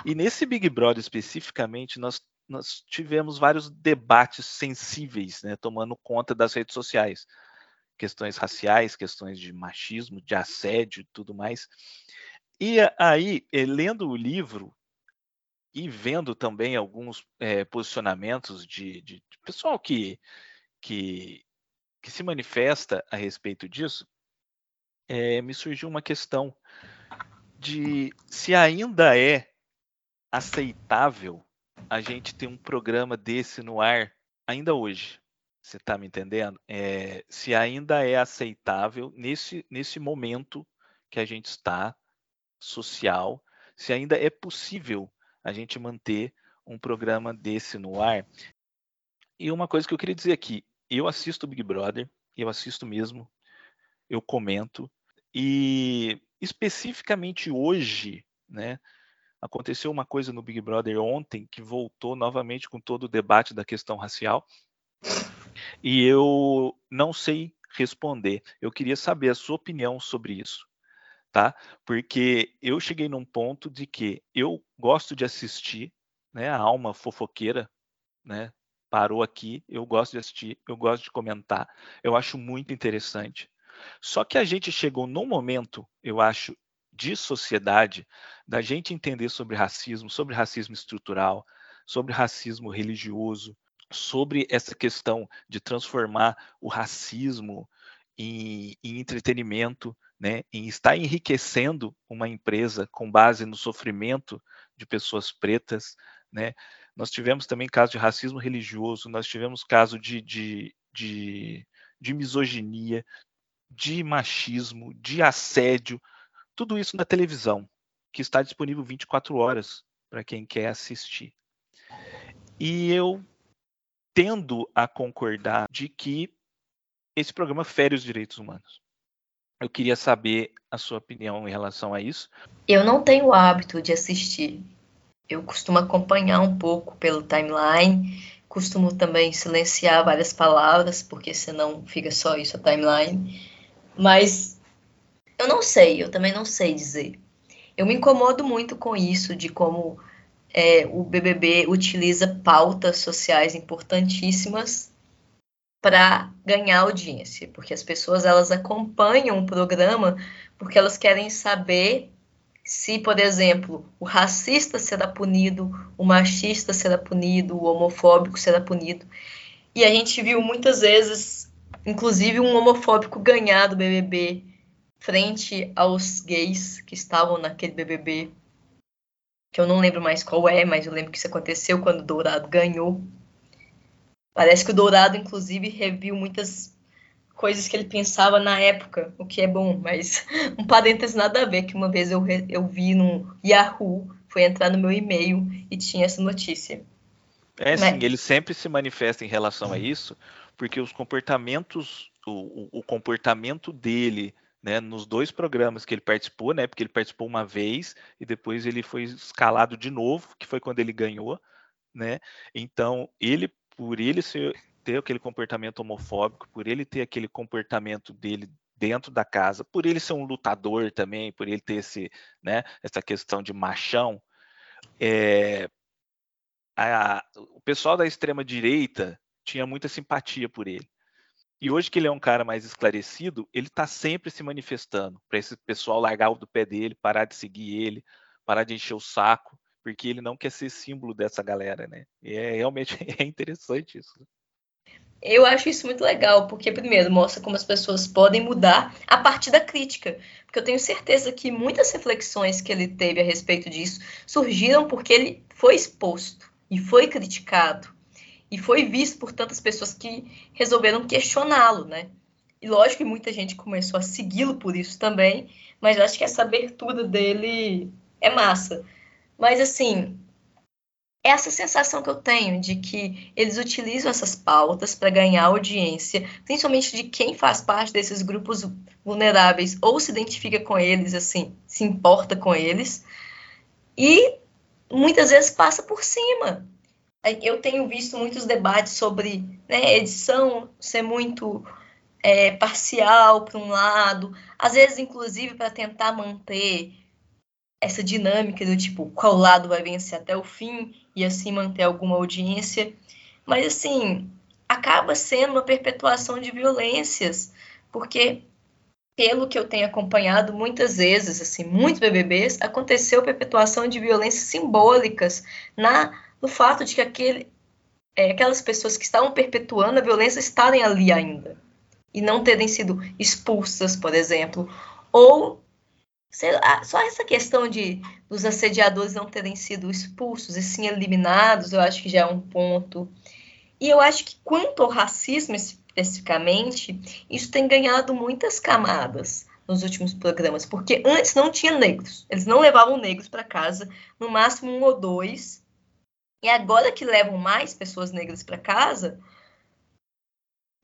Speaker 2: E nesse Big Brother especificamente, nós, nós tivemos vários debates sensíveis, né, tomando conta das redes sociais. Questões raciais, questões de machismo, de assédio e tudo mais. E aí, eh, lendo o livro e vendo também alguns é, posicionamentos de, de, de pessoal que, que que se manifesta a respeito disso, é, me surgiu uma questão de se ainda é aceitável a gente ter um programa desse no ar ainda hoje. Você está me entendendo? É, se ainda é aceitável nesse, nesse momento que a gente está social, se ainda é possível a gente manter um programa desse no ar. E uma coisa que eu queria dizer aqui, eu assisto Big Brother, eu assisto mesmo, eu comento, e especificamente hoje, né, aconteceu uma coisa no Big Brother ontem que voltou novamente com todo o debate da questão racial, e eu não sei responder. Eu queria saber a sua opinião sobre isso, tá? Porque eu cheguei num ponto de que eu gosto de assistir, né, a alma fofoqueira, né, parou aqui, eu gosto de assistir, eu gosto de comentar, eu acho muito interessante. Só que a gente chegou num momento, eu acho, de sociedade, da gente entender sobre racismo, sobre racismo estrutural, sobre racismo religioso, sobre essa questão de transformar o racismo em, em entretenimento, né, em estar enriquecendo uma empresa com base no sofrimento de pessoas pretas, né, nós tivemos também caso de racismo religioso, nós tivemos caso de, de, de, de misoginia, de machismo, de assédio, tudo isso na televisão, que está disponível 24 horas para quem quer assistir. E eu tendo a concordar de que esse programa fere os direitos humanos. Eu queria saber a sua opinião em relação a isso.
Speaker 3: Eu não tenho o hábito de assistir eu costumo acompanhar um pouco pelo timeline, costumo também silenciar várias palavras, porque senão fica só isso a timeline. Mas eu não sei, eu também não sei dizer. Eu me incomodo muito com isso, de como é, o BBB utiliza pautas sociais importantíssimas para ganhar audiência, porque as pessoas elas acompanham o programa porque elas querem saber se, por exemplo, o racista será punido, o machista será punido, o homofóbico será punido. E a gente viu muitas vezes, inclusive, um homofóbico ganhar do BBB frente aos gays que estavam naquele BBB, que eu não lembro mais qual é, mas eu lembro que isso aconteceu quando o Dourado ganhou. Parece que o Dourado, inclusive, reviu muitas coisas que ele pensava na época, o que é bom, mas um parênteses nada a ver, que uma vez eu, eu vi no Yahoo, foi entrar no meu e-mail e tinha essa notícia.
Speaker 2: É, mas... sim, ele sempre se manifesta em relação a isso, porque os comportamentos, o, o comportamento dele né, nos dois programas que ele participou, né, porque ele participou uma vez e depois ele foi escalado de novo, que foi quando ele ganhou, né? Então, ele por ele ser, ter aquele comportamento homofóbico, por ele ter aquele comportamento dele dentro da casa, por ele ser um lutador também, por ele ter esse, né, essa questão de machão, é, a, o pessoal da extrema direita tinha muita simpatia por ele. E hoje que ele é um cara mais esclarecido, ele está sempre se manifestando para esse pessoal largar o do pé dele, parar de seguir ele, parar de encher o saco, porque ele não quer ser símbolo dessa galera, né? E é realmente é interessante isso.
Speaker 3: Eu acho isso muito legal, porque primeiro mostra como as pessoas podem mudar a partir da crítica. Porque eu tenho certeza que muitas reflexões que ele teve a respeito disso surgiram porque ele foi exposto e foi criticado e foi visto por tantas pessoas que resolveram questioná-lo, né? E lógico que muita gente começou a segui-lo por isso também, mas eu acho que essa abertura dele é massa. Mas assim, essa sensação que eu tenho de que eles utilizam essas pautas para ganhar audiência, principalmente de quem faz parte desses grupos vulneráveis ou se identifica com eles, assim, se importa com eles, e muitas vezes passa por cima. Eu tenho visto muitos debates sobre né, edição ser muito é, parcial para um lado, às vezes, inclusive, para tentar manter essa dinâmica do tipo qual lado vai vencer até o fim e assim manter alguma audiência. Mas, assim, acaba sendo uma perpetuação de violências, porque pelo que eu tenho acompanhado muitas vezes, assim, muitos BBBs, aconteceu perpetuação de violências simbólicas na no fato de que aquele, é, aquelas pessoas que estavam perpetuando a violência estarem ali ainda e não terem sido expulsas, por exemplo, ou só essa questão de os assediadores não terem sido expulsos e sim eliminados, eu acho que já é um ponto. E eu acho que quanto ao racismo especificamente, isso tem ganhado muitas camadas nos últimos programas, porque antes não tinha negros, eles não levavam negros para casa, no máximo um ou dois, e agora que levam mais pessoas negras para casa,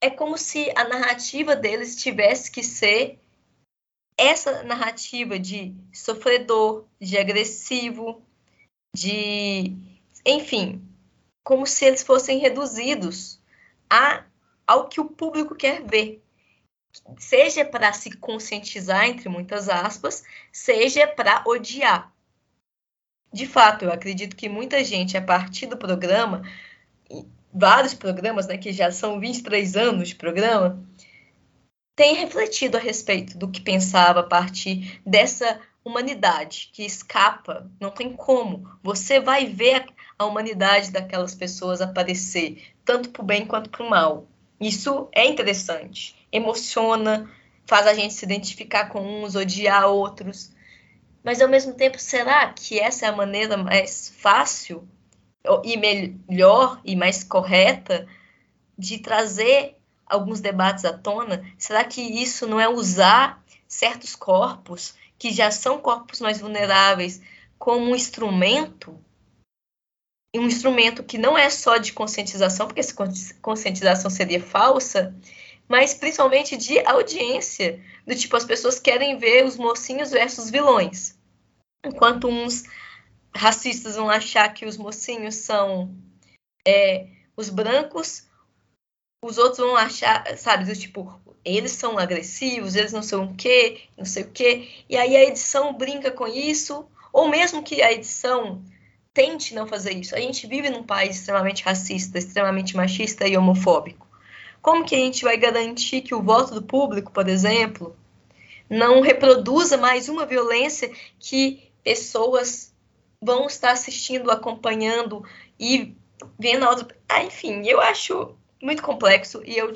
Speaker 3: é como se a narrativa deles tivesse que ser essa narrativa de sofredor, de agressivo, de. Enfim, como se eles fossem reduzidos a, ao que o público quer ver. Seja para se conscientizar, entre muitas aspas, seja para odiar de fato, eu acredito que muita gente, a partir do programa, vários programas, né, que já são 23 anos de programa, tem refletido a respeito do que pensava a partir dessa humanidade que escapa, não tem como. Você vai ver a humanidade daquelas pessoas aparecer, tanto para o bem quanto para o mal. Isso é interessante, emociona, faz a gente se identificar com uns, odiar outros. Mas ao mesmo tempo, será que essa é a maneira mais fácil e melhor e mais correta de trazer alguns debates à tona? Será que isso não é usar certos corpos que já são corpos mais vulneráveis como um instrumento? Um instrumento que não é só de conscientização, porque essa conscientização seria falsa, mas principalmente de audiência, do tipo as pessoas querem ver os mocinhos versus vilões. Enquanto uns racistas vão achar que os mocinhos são é, os brancos, os outros vão achar, sabe, do tipo, eles são agressivos, eles não são o quê, não sei o quê. E aí a edição brinca com isso, ou mesmo que a edição tente não fazer isso. A gente vive num país extremamente racista, extremamente machista e homofóbico. Como que a gente vai garantir que o voto do público, por exemplo, não reproduza mais uma violência que pessoas vão estar assistindo, acompanhando e vendo a outra. Ah, enfim, eu acho muito complexo e eu,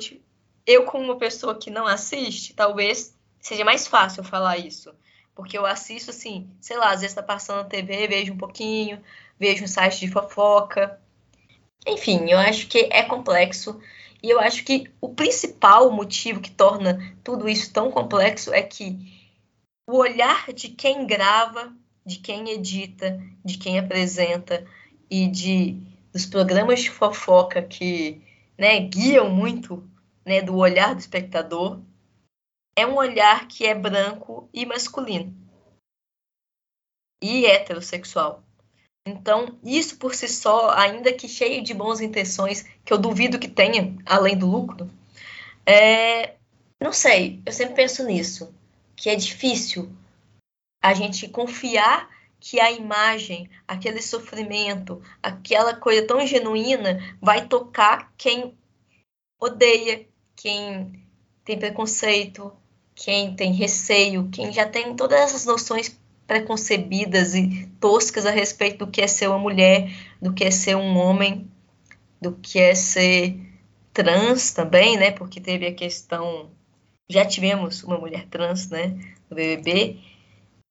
Speaker 3: eu, como uma pessoa que não assiste, talvez seja mais fácil falar isso. Porque eu assisto assim, sei lá, às vezes tá passando na TV, vejo um pouquinho, vejo um site de fofoca. Enfim, eu acho que é complexo e eu acho que o principal motivo que torna tudo isso tão complexo é que o olhar de quem grava, de quem edita, de quem apresenta e de dos programas de fofoca que né, guiam muito né, do olhar do espectador é um olhar que é branco e masculino e heterossexual. Então, isso por si só, ainda que cheio de boas intenções, que eu duvido que tenha, além do lucro, é... não sei, eu sempre penso nisso, que é difícil a gente confiar que a imagem, aquele sofrimento, aquela coisa tão genuína vai tocar quem odeia, quem tem preconceito, quem tem receio, quem já tem todas essas noções preconcebidas e toscas a respeito do que é ser uma mulher, do que é ser um homem, do que é ser trans também, né? Porque teve a questão, já tivemos uma mulher trans, né, no BBB.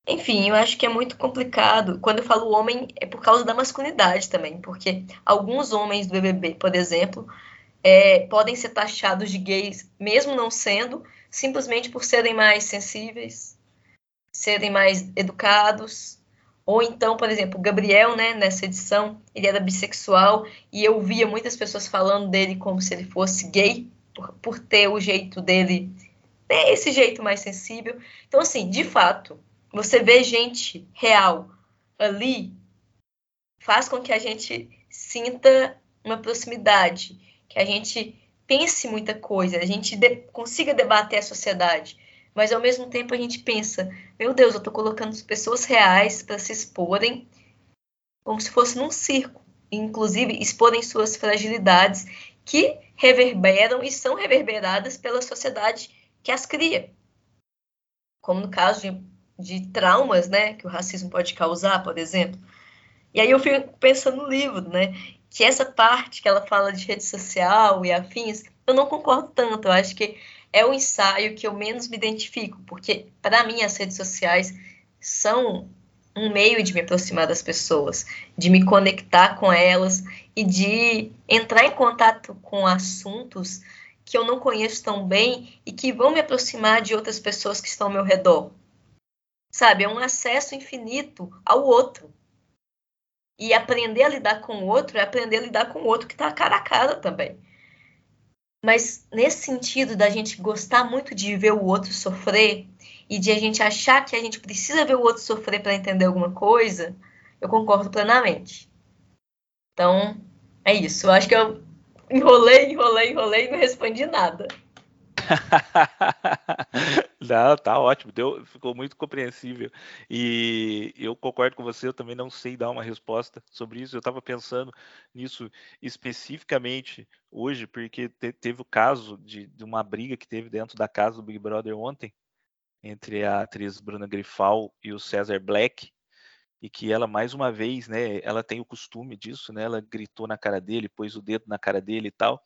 Speaker 3: Enfim, eu acho que é muito complicado. Quando eu falo homem, é por causa da masculinidade também, porque alguns homens do BBB, por exemplo, é, podem ser taxados de gays, mesmo não sendo, simplesmente por serem mais sensíveis, serem mais educados. Ou então, por exemplo, o Gabriel, né, nessa edição, ele era bissexual e eu via muitas pessoas falando dele como se ele fosse gay, por, por ter o jeito dele, né, esse jeito mais sensível. Então, assim, de fato, você vê gente real ali, faz com que a gente sinta uma proximidade, que a gente pense muita coisa, a gente de, consiga debater a sociedade mas ao mesmo tempo a gente pensa, meu Deus, eu estou colocando pessoas reais para se exporem como se fosse num circo, inclusive exporem suas fragilidades que reverberam e são reverberadas pela sociedade que as cria. Como no caso de, de traumas, né, que o racismo pode causar, por exemplo. E aí eu fico pensando no livro, né, que essa parte que ela fala de rede social e afins, eu não concordo tanto. Eu acho que é o ensaio que eu menos me identifico, porque para mim as redes sociais são um meio de me aproximar das pessoas, de me conectar com elas e de entrar em contato com assuntos que eu não conheço tão bem e que vão me aproximar de outras pessoas que estão ao meu redor. Sabe, é um acesso infinito ao outro. E aprender a lidar com o outro é aprender a lidar com o outro que está cara a cara também. Mas nesse sentido da gente gostar muito de ver o outro sofrer e de a gente achar que a gente precisa ver o outro sofrer para entender alguma coisa, eu concordo plenamente. Então, é isso. Eu acho que eu enrolei, enrolei, enrolei e não respondi nada.
Speaker 2: não, tá ótimo, deu, ficou muito compreensível. E eu concordo com você, eu também não sei dar uma resposta sobre isso. Eu estava pensando nisso especificamente hoje, porque te, teve o caso de, de, uma briga que teve dentro da casa do Big Brother ontem, entre a atriz Bruna Grifal e o César Black, e que ela, mais uma vez, né, ela tem o costume disso, né, ela gritou na cara dele, pôs o dedo na cara dele e tal.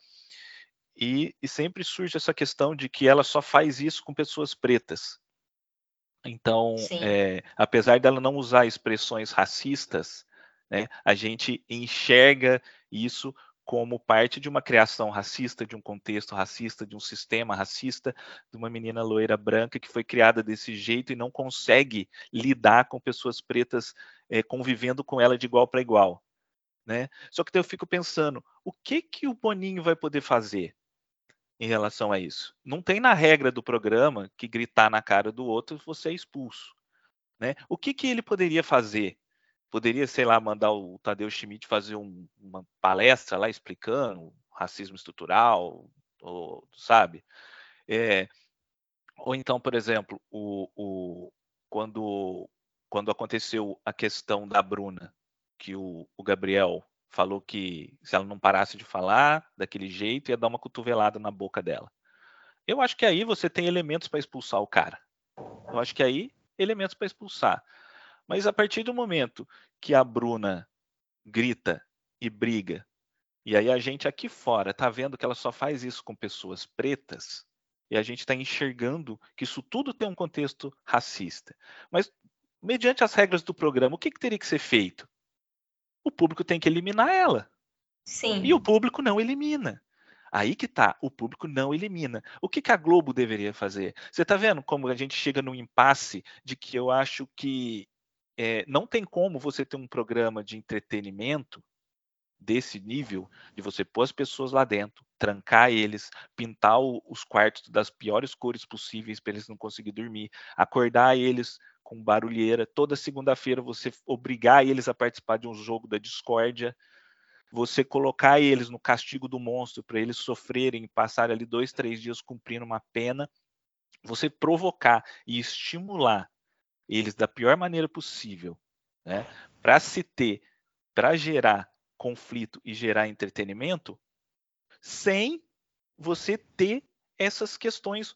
Speaker 2: E, e sempre surge essa questão de que ela só faz isso com pessoas pretas. Então, é, apesar dela não usar expressões racistas, né, a gente enxerga isso como parte de uma criação racista, de um contexto racista, de um sistema racista, de uma menina loira branca que foi criada desse jeito e não consegue lidar com pessoas pretas é, convivendo com ela de igual para igual. Né? Só que eu fico pensando, o que que o Boninho vai poder fazer? Em relação a isso. Não tem na regra do programa que gritar na cara do outro você é expulso. Né? O que, que ele poderia fazer? Poderia, sei lá, mandar o Tadeu Schmidt fazer um, uma palestra lá explicando racismo estrutural, ou, sabe? É, ou então, por exemplo, o, o, quando, quando aconteceu a questão da Bruna, que o, o Gabriel falou que se ela não parasse de falar daquele jeito, ia dar uma cotovelada na boca dela. Eu acho que aí você tem elementos para expulsar o cara. Eu acho que aí, elementos para expulsar. Mas a partir do momento que a Bruna grita e briga, e aí a gente aqui fora tá vendo que ela só faz isso com pessoas pretas, e a gente está enxergando que isso tudo tem um contexto racista. Mas, mediante as regras do programa, o que, que teria que ser feito? O público tem que eliminar ela.
Speaker 3: Sim.
Speaker 2: E o público não elimina. Aí que tá, o público não elimina. O que, que a Globo deveria fazer? Você tá vendo como a gente chega num impasse de que eu acho que é, não tem como você ter um programa de entretenimento, desse nível, de você pôr as pessoas lá dentro, trancar eles, pintar o, os quartos das piores cores possíveis para eles não conseguirem dormir, acordar eles com barulheira, toda segunda-feira você obrigar eles a participar de um jogo da discórdia, você colocar eles no castigo do monstro para eles sofrerem, passar ali dois, três dias cumprindo uma pena, você provocar e estimular eles da pior maneira possível, né, para se ter, para gerar conflito e gerar entretenimento, sem você ter essas questões.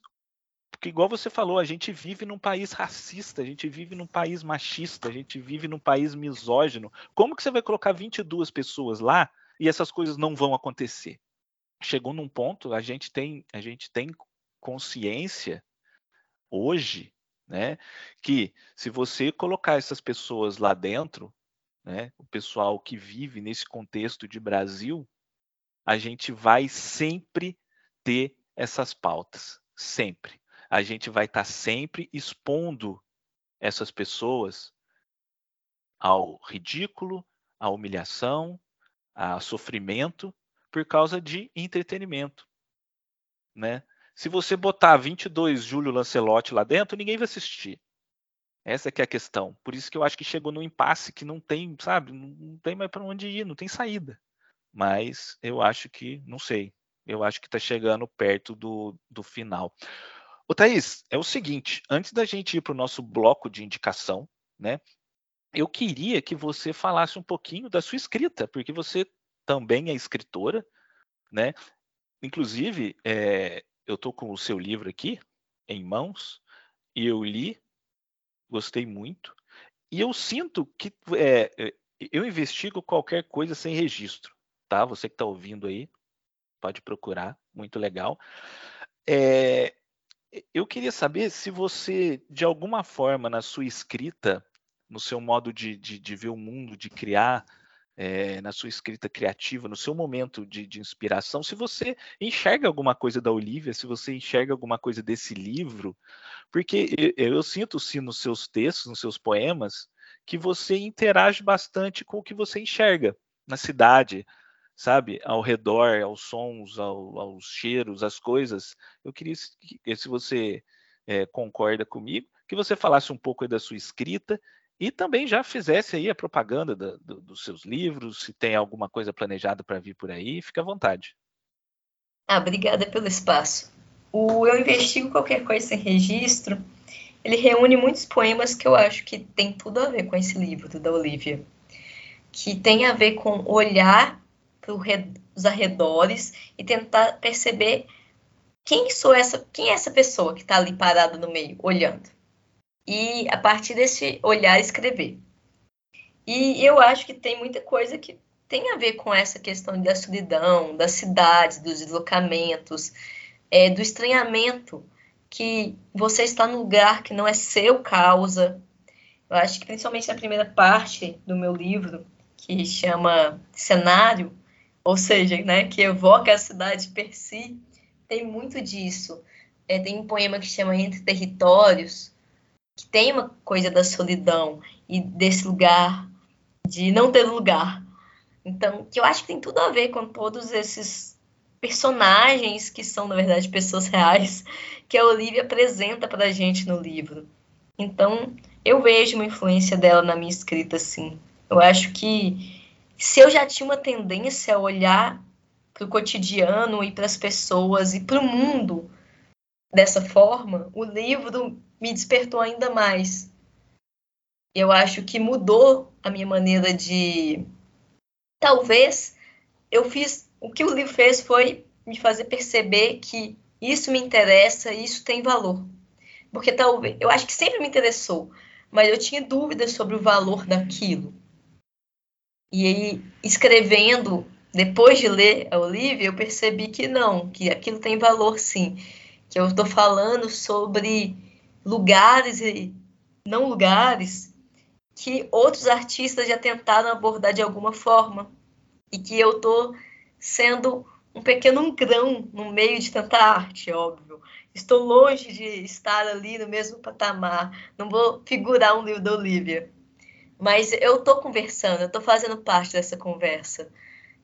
Speaker 2: Porque, igual você falou, a gente vive num país racista, a gente vive num país machista, a gente vive num país misógino. Como que você vai colocar 22 pessoas lá e essas coisas não vão acontecer? Chegou num ponto, a gente tem, a gente tem consciência hoje, né, que se você colocar essas pessoas lá dentro, né, o pessoal que vive nesse contexto de Brasil, a gente vai sempre ter essas pautas, sempre. A gente vai estar tá sempre expondo essas pessoas ao ridículo, à humilhação, a sofrimento por causa de entretenimento, né? Se você botar 22 Júlio Lancelotti lá dentro, ninguém vai assistir. Essa que é a questão. Por isso que eu acho que chegou num impasse que não tem, sabe, não tem mais para onde ir, não tem saída. Mas eu acho que, não sei, eu acho que está chegando perto do, do final. Ô Thaís, é o seguinte, antes da gente ir para o nosso bloco de indicação, né? Eu queria que você falasse um pouquinho da sua escrita, porque você também é escritora, né? Inclusive, é, eu estou com o seu livro aqui em mãos e eu li gostei muito. E eu sinto que é, eu investigo qualquer coisa sem registro, tá? Você que está ouvindo aí, pode procurar, muito legal. É, eu queria saber se você, de alguma forma, na sua escrita, no seu modo de, de, de ver o mundo, de criar, é, na sua escrita criativa, no seu momento de, de, inspiração, se você enxerga alguma coisa da Olivia, se você enxerga alguma coisa desse livro, porque eu, eu sinto sim nos seus textos, nos seus poemas, que você interage bastante com o que você enxerga na cidade, sabe, ao redor, aos sons, ao, aos cheiros, às coisas. Eu queria que, se você é, concorda comigo, que você falasse um pouco da sua escrita e também já fizesse aí a propaganda do, dos seus livros, se tem alguma coisa planejada para vir por aí, fique à vontade.
Speaker 3: Ah, obrigada pelo espaço. O Eu Investigo Qualquer Coisa Sem Registro, ele reúne muitos poemas que eu acho que tem tudo a ver com esse livro da Olivia, que tem a ver com olhar os arredores e tentar perceber quem sou essa, quem é essa pessoa que está ali parada no meio, olhando e a partir desse olhar escrever. E eu acho que tem muita coisa que tem a ver com essa questão da solidão, das cidades, dos deslocamentos, é, do estranhamento, que você está num lugar que não é seu causa. Eu acho que principalmente na primeira parte do meu livro, que chama Cenário, ou seja, né, que evoca a cidade per si, tem muito disso. É, tem um poema que chama Entre Territórios, que tem uma coisa da solidão e desse lugar de não ter lugar. Então, que eu acho que tem tudo a ver com todos esses personagens que são, na verdade, pessoas reais que a Olivia apresenta para a gente no livro. Então, eu vejo uma influência dela na minha escrita, sim. Eu acho que se eu já tinha uma tendência a olhar para o cotidiano e para as pessoas e para o mundo dessa forma, o livro me despertou ainda mais. Eu acho que mudou a minha maneira de. Talvez eu fiz. O que o livro fez foi me fazer perceber que isso me interessa, isso tem valor. Porque talvez. Eu acho que sempre me interessou, mas eu tinha dúvidas sobre o valor daquilo. E aí, escrevendo, depois de ler a Olivia, eu percebi que não, que aquilo tem valor sim. Que eu estou falando sobre lugares e não lugares que outros artistas já tentaram abordar de alguma forma e que eu tô sendo um pequeno grão no meio de tanta arte, óbvio. Estou longe de estar ali no mesmo patamar. Não vou figurar um livro da Olivia. Mas eu estou conversando, eu estou fazendo parte dessa conversa.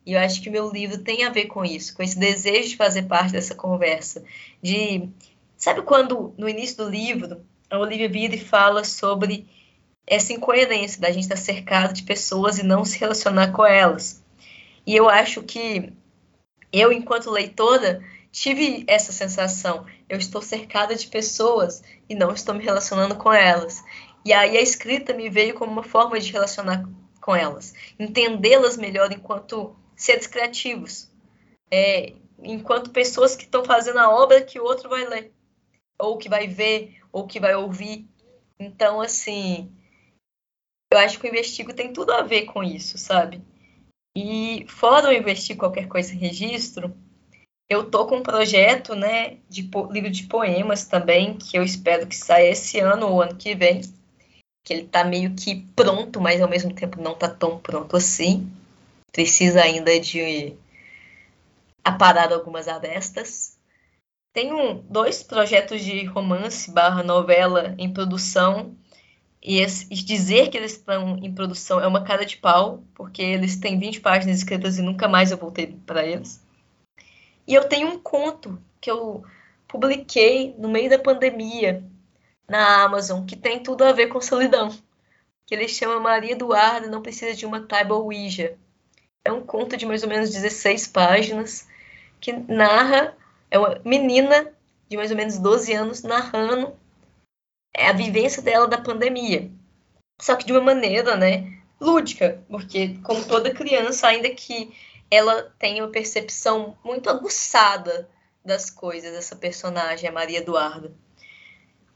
Speaker 3: E eu acho que meu livro tem a ver com isso, com esse desejo de fazer parte dessa conversa. De. Sabe quando, no início do livro, a Olivia vira e fala sobre essa incoerência da gente estar cercado de pessoas e não se relacionar com elas. E eu acho que eu, enquanto leitora, tive essa sensação. Eu estou cercada de pessoas e não estou me relacionando com elas. E aí a escrita me veio como uma forma de relacionar com elas, entendê-las melhor enquanto seres criativos, é, enquanto pessoas que estão fazendo a obra que o outro vai ler, ou que vai ver, ou que vai ouvir. Então, assim, eu acho que o Investigo tem tudo a ver com isso, sabe? E fora o Investir Qualquer Coisa em Registro, eu tô com um projeto, né, de livro de poemas também, que eu espero que saia esse ano ou ano que vem, que ele tá meio que pronto, mas ao mesmo tempo não tá tão pronto assim precisa ainda de aparar algumas arestas. Tenho dois projetos de romance barra novela em produção e dizer que eles estão em produção é uma cara de pau, porque eles têm 20 páginas escritas e nunca mais eu voltei para eles. E eu tenho um conto que eu publiquei no meio da pandemia na Amazon, que tem tudo a ver com solidão, que ele chama Maria Eduarda Não Precisa de uma Table Ouija. É um conto de mais ou menos 16 páginas que narra é uma menina de mais ou menos 12 anos narrando a vivência dela da pandemia. Só que de uma maneira, né, lúdica, porque como toda criança, ainda que ela tenha uma percepção muito aguçada das coisas, essa personagem, a Maria Eduarda.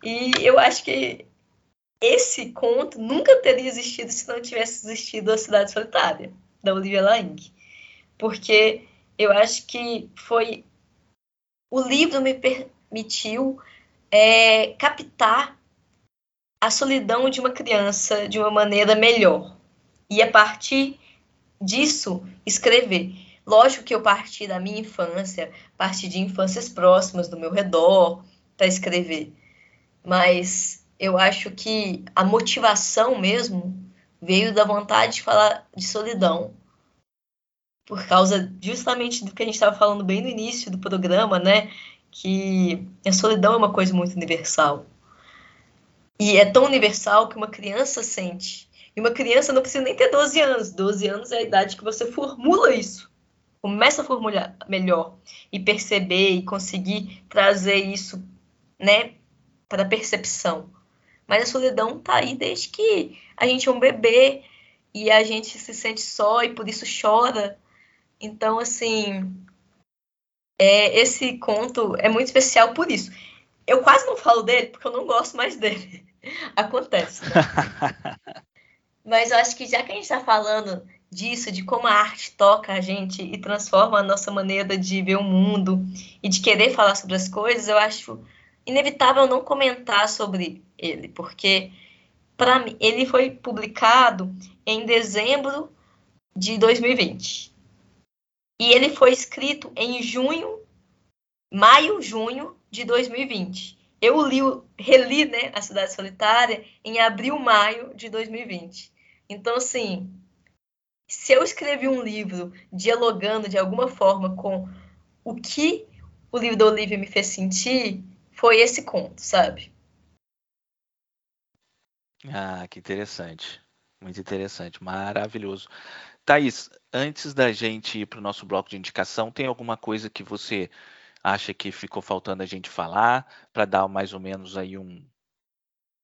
Speaker 3: E eu acho que esse conto nunca teria existido se não tivesse existido a Cidade Solitária da Olivia Laing, porque eu acho que foi o livro me permitiu é, captar a solidão de uma criança de uma maneira melhor. E a partir disso escrever. Lógico que eu parti da minha infância, parti de infâncias próximas do meu redor para escrever, mas eu acho que a motivação mesmo veio da vontade de falar de solidão, por causa justamente do que a gente estava falando bem no início do programa, né? Que a solidão é uma coisa muito universal. E é tão universal que uma criança sente. E uma criança não precisa nem ter 12 anos. 12 anos é a idade que você formula isso. Começa a formular melhor e perceber e conseguir trazer isso, né, para a percepção. Mas a solidão tá aí desde que a gente é um bebê e a gente se sente só e por isso chora. Então, assim, é, esse conto é muito especial por isso. Eu quase não falo dele porque eu não gosto mais dele. Acontece. Né? Mas eu acho que já que a gente está falando disso, de como a arte toca a gente e transforma a nossa maneira de ver o mundo e de querer falar sobre as coisas, eu acho inevitável não comentar sobre ele, porque para mim ele foi publicado em dezembro de 2020. E ele foi escrito em junho, maio, junho de 2020. Eu li, reli né, A Cidade Solitária em abril, maio de 2020. Então, assim, se eu escrevi um livro dialogando de alguma forma com o que o livro da Olivia me fez sentir, foi esse conto, sabe?
Speaker 2: Ah, que interessante. Muito interessante, maravilhoso. Thaís, antes da gente ir para o nosso bloco de indicação, tem alguma coisa que você acha que ficou faltando a gente falar para dar mais ou menos aí um,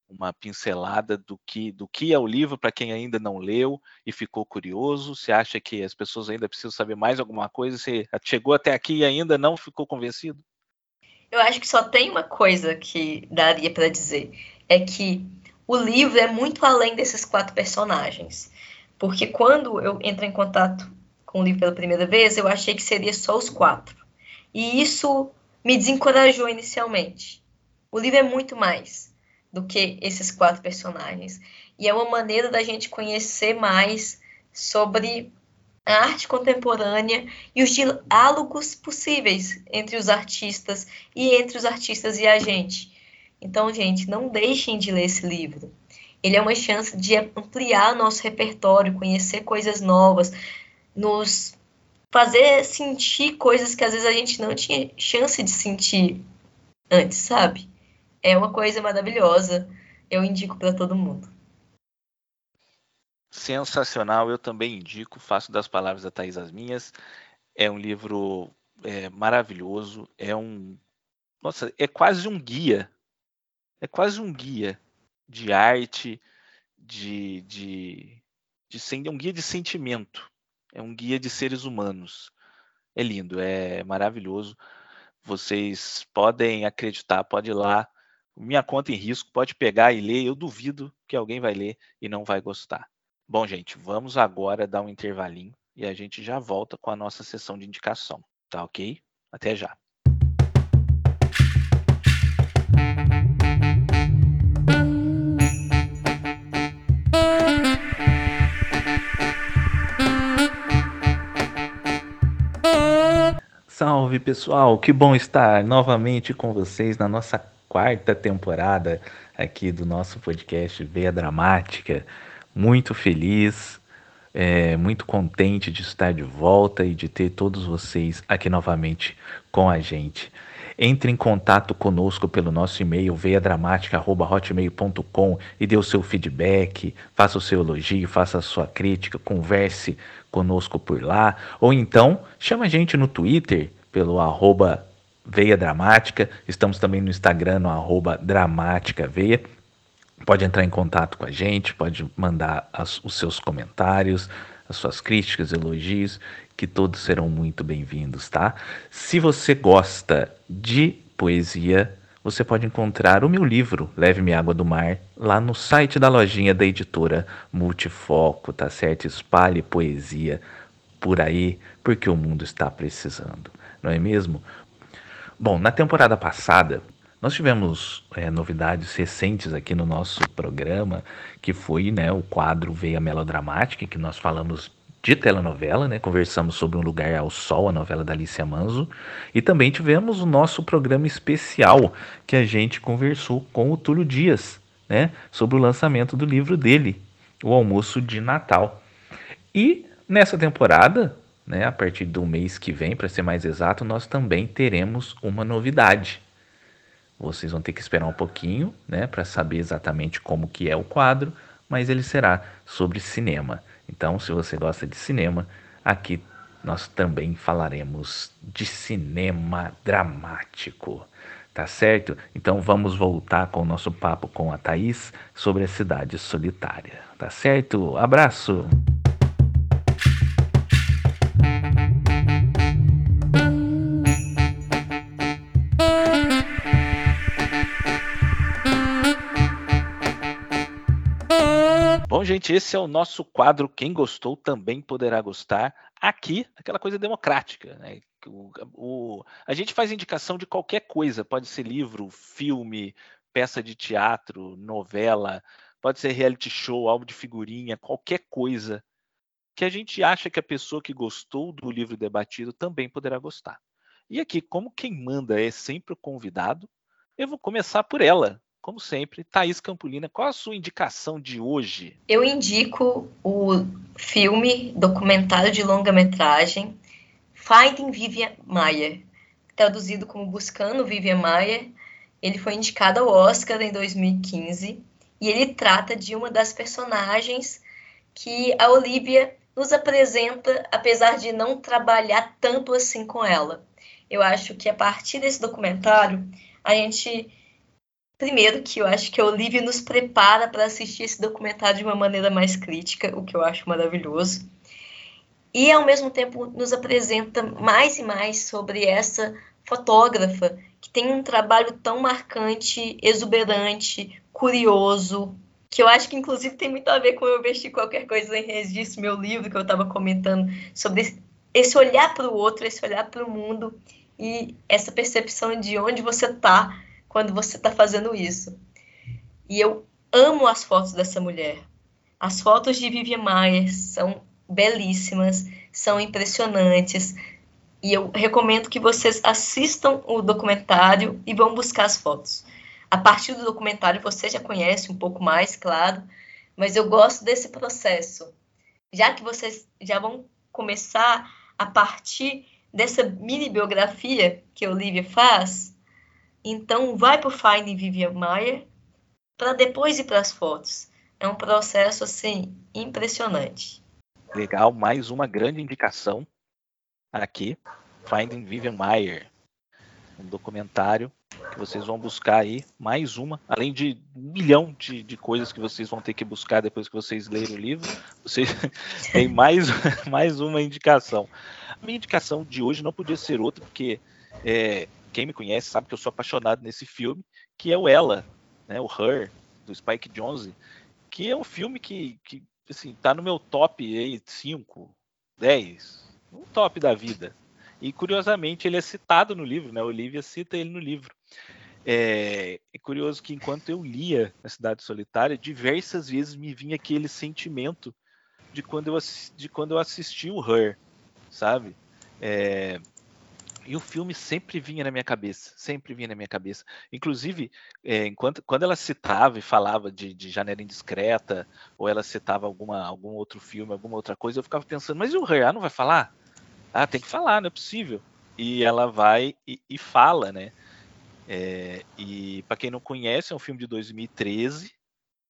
Speaker 2: uma pincelada do que, do que é o livro para quem ainda não leu e ficou curioso? Você acha que as pessoas ainda precisam saber mais alguma coisa? Você chegou até aqui e ainda não ficou convencido?
Speaker 3: Eu acho que só tem uma coisa que daria para dizer, é que o livro é muito além desses quatro personagens. Porque quando eu entrei em contato com o livro pela primeira vez, eu achei que seria só os quatro. E isso me desencorajou inicialmente. O livro é muito mais do que esses quatro personagens. E é uma maneira da gente conhecer mais sobre a arte contemporânea e os diálogos possíveis entre os artistas e entre os artistas e a gente. Então, gente, não deixem de ler esse livro. Ele é uma chance de ampliar nosso repertório, conhecer coisas novas, nos fazer sentir coisas que às vezes a gente não tinha chance de sentir antes, sabe? É uma coisa maravilhosa. Eu indico para todo mundo.
Speaker 2: Sensacional, eu também indico, faço das palavras da Thais as minhas. É um livro é, maravilhoso, é um. Nossa, é quase um guia. É quase um guia de arte, de, de, de, é um guia de sentimento, é um guia de seres humanos. É lindo, é maravilhoso. Vocês podem acreditar, pode ir lá. Minha conta em risco, pode pegar e ler. Eu duvido que alguém vai ler e não vai gostar. Bom, gente, vamos agora dar um intervalinho e a gente já volta com a nossa sessão de indicação. Tá ok? Até já. Salve pessoal, que bom estar novamente com vocês na nossa quarta temporada aqui do nosso podcast Veia Dramática. Muito feliz, é, muito contente de estar de volta e de ter todos vocês aqui novamente com a gente. Entre em contato conosco pelo nosso e-mail veiadramática.hotmail.com e dê o seu feedback, faça o seu elogio, faça a sua crítica, converse conosco por lá. Ou então, chama a gente no Twitter pelo arroba. Estamos também no Instagram, no arroba Dramática Veia. Pode entrar em contato com a gente, pode mandar as, os seus comentários, as suas críticas, elogios que todos serão muito bem-vindos, tá? Se você gosta de poesia, você pode encontrar o meu livro, Leve-me Água do Mar, lá no site da lojinha da editora Multifoco, tá certo? Espalhe poesia por aí, porque o mundo está precisando, não é mesmo? Bom, na temporada passada, nós tivemos é, novidades recentes aqui no nosso programa, que foi né, o quadro Veia Melodramática, que nós falamos de telenovela, né? Conversamos sobre Um Lugar ao Sol, a novela da Alicia Manso, e também tivemos o nosso programa especial que a gente conversou com o Túlio Dias, né? Sobre o lançamento do livro dele, O Almoço de Natal. E nessa temporada, né, a partir do mês que vem, para ser mais exato, nós também teremos uma novidade. Vocês vão ter que esperar um pouquinho, né, para saber exatamente como que é o quadro, mas ele será sobre cinema. Então, se você gosta de cinema, aqui nós também falaremos de cinema dramático. Tá certo? Então vamos voltar com o nosso papo com a Thaís sobre a cidade solitária. Tá certo? Abraço! Gente, esse é o nosso quadro. Quem gostou também poderá gostar. Aqui, aquela coisa democrática. Né? O, o, a gente faz indicação de qualquer coisa, pode ser livro, filme, peça de teatro, novela, pode ser reality show, álbum de figurinha, qualquer coisa que a gente acha que a pessoa que gostou do livro debatido também poderá gostar. E aqui, como quem manda é sempre o convidado, eu vou começar por ela, como sempre, Thaís Campolina, qual a sua indicação de hoje?
Speaker 3: Eu indico o filme documentário de longa-metragem Finding Vivian Maier, traduzido como Buscando Vivian Maier. Ele foi indicado ao Oscar em 2015 e ele trata de uma das personagens que a Olivia nos apresenta, apesar de não trabalhar tanto assim com ela. Eu acho que a partir desse documentário a gente Primeiro, que eu acho que a Olivia nos prepara para assistir esse documentário de uma maneira mais crítica, o que eu acho maravilhoso. E, ao mesmo tempo, nos apresenta mais e mais sobre essa fotógrafa que tem um trabalho tão marcante, exuberante, curioso, que eu acho que, inclusive, tem muito a ver com eu vestir qualquer coisa em registro, meu livro que eu estava comentando, sobre esse olhar para o outro, esse olhar para o mundo e essa percepção de onde você está quando você está fazendo isso. E eu amo as fotos dessa mulher. As fotos de Vivian Maier são belíssimas, são impressionantes. E eu recomendo que vocês assistam o documentário e vão buscar as fotos. A partir do documentário você já conhece um pouco mais, claro, mas eu gosto desse processo. Já que vocês já vão começar a partir dessa mini biografia que a Olivia faz, então vai para o Finding Vivian Mayer para depois ir para as fotos. É um processo assim impressionante.
Speaker 2: Legal, mais uma grande indicação aqui, Finding Vivian Mayer, um documentário que vocês vão buscar aí, mais uma, além de um milhão de, de coisas que vocês vão ter que buscar depois que vocês lerem o livro, vocês têm mais, mais uma indicação. A minha indicação de hoje não podia ser outra, porque é, quem me conhece sabe que eu sou apaixonado nesse filme, que é o Ela, né, o Her, do Spike Jonze, que é um filme que, que assim, tá no meu top 5, 10, um top da vida. E curiosamente ele é citado no livro, né? Olivia cita ele no livro. É, é, curioso que enquanto eu lia A Cidade Solitária, diversas vezes me vinha aquele sentimento de quando eu, de quando eu assisti o Her, sabe? É, e o filme sempre vinha na minha cabeça, sempre vinha na minha cabeça. Inclusive, é, enquanto, quando ela citava e falava de, de Janela Indiscreta, ou ela citava alguma, algum outro filme, alguma outra coisa, eu ficava pensando, mas e o? Ah, não vai falar? Ah, tem que falar, não é possível. E ela vai e, e fala, né? É, e para quem não conhece, é um filme de 2013.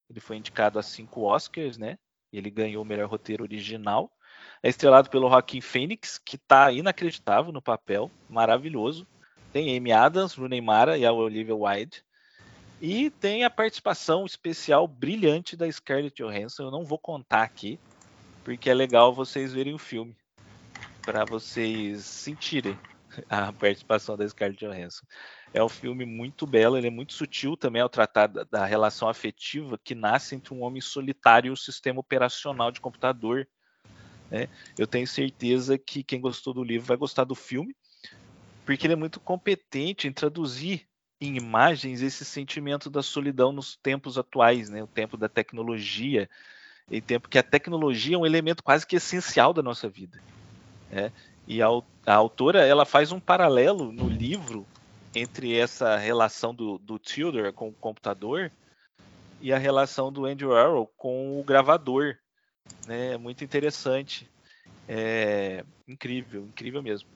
Speaker 2: Ele foi indicado a cinco Oscars, né? Ele ganhou o melhor roteiro original. É estrelado pelo Joaquim Phoenix, que está inacreditável no papel, maravilhoso. Tem Amy Adams, Rooney Mara e a Olivia Wilde. E tem a participação especial brilhante da Scarlett Johansson. Eu não vou contar aqui, porque é legal vocês verem o filme, para vocês sentirem a participação da Scarlett Johansson. É um filme muito belo, ele é muito sutil também ao tratar da, da relação afetiva que nasce entre um homem solitário e o sistema operacional de computador. Né? Eu tenho certeza que quem gostou do livro vai gostar do filme, porque ele é muito competente em traduzir em imagens esse sentimento da solidão nos tempos atuais, né? o tempo da tecnologia, e tempo que a tecnologia é um elemento quase que essencial da nossa vida. Né? E a, a, autora ela faz um paralelo no livro entre essa relação do, do Tudor com o computador e a relação do Andrew Arrow com o gravador. Né? É muito interessante. É incrível, incrível mesmo.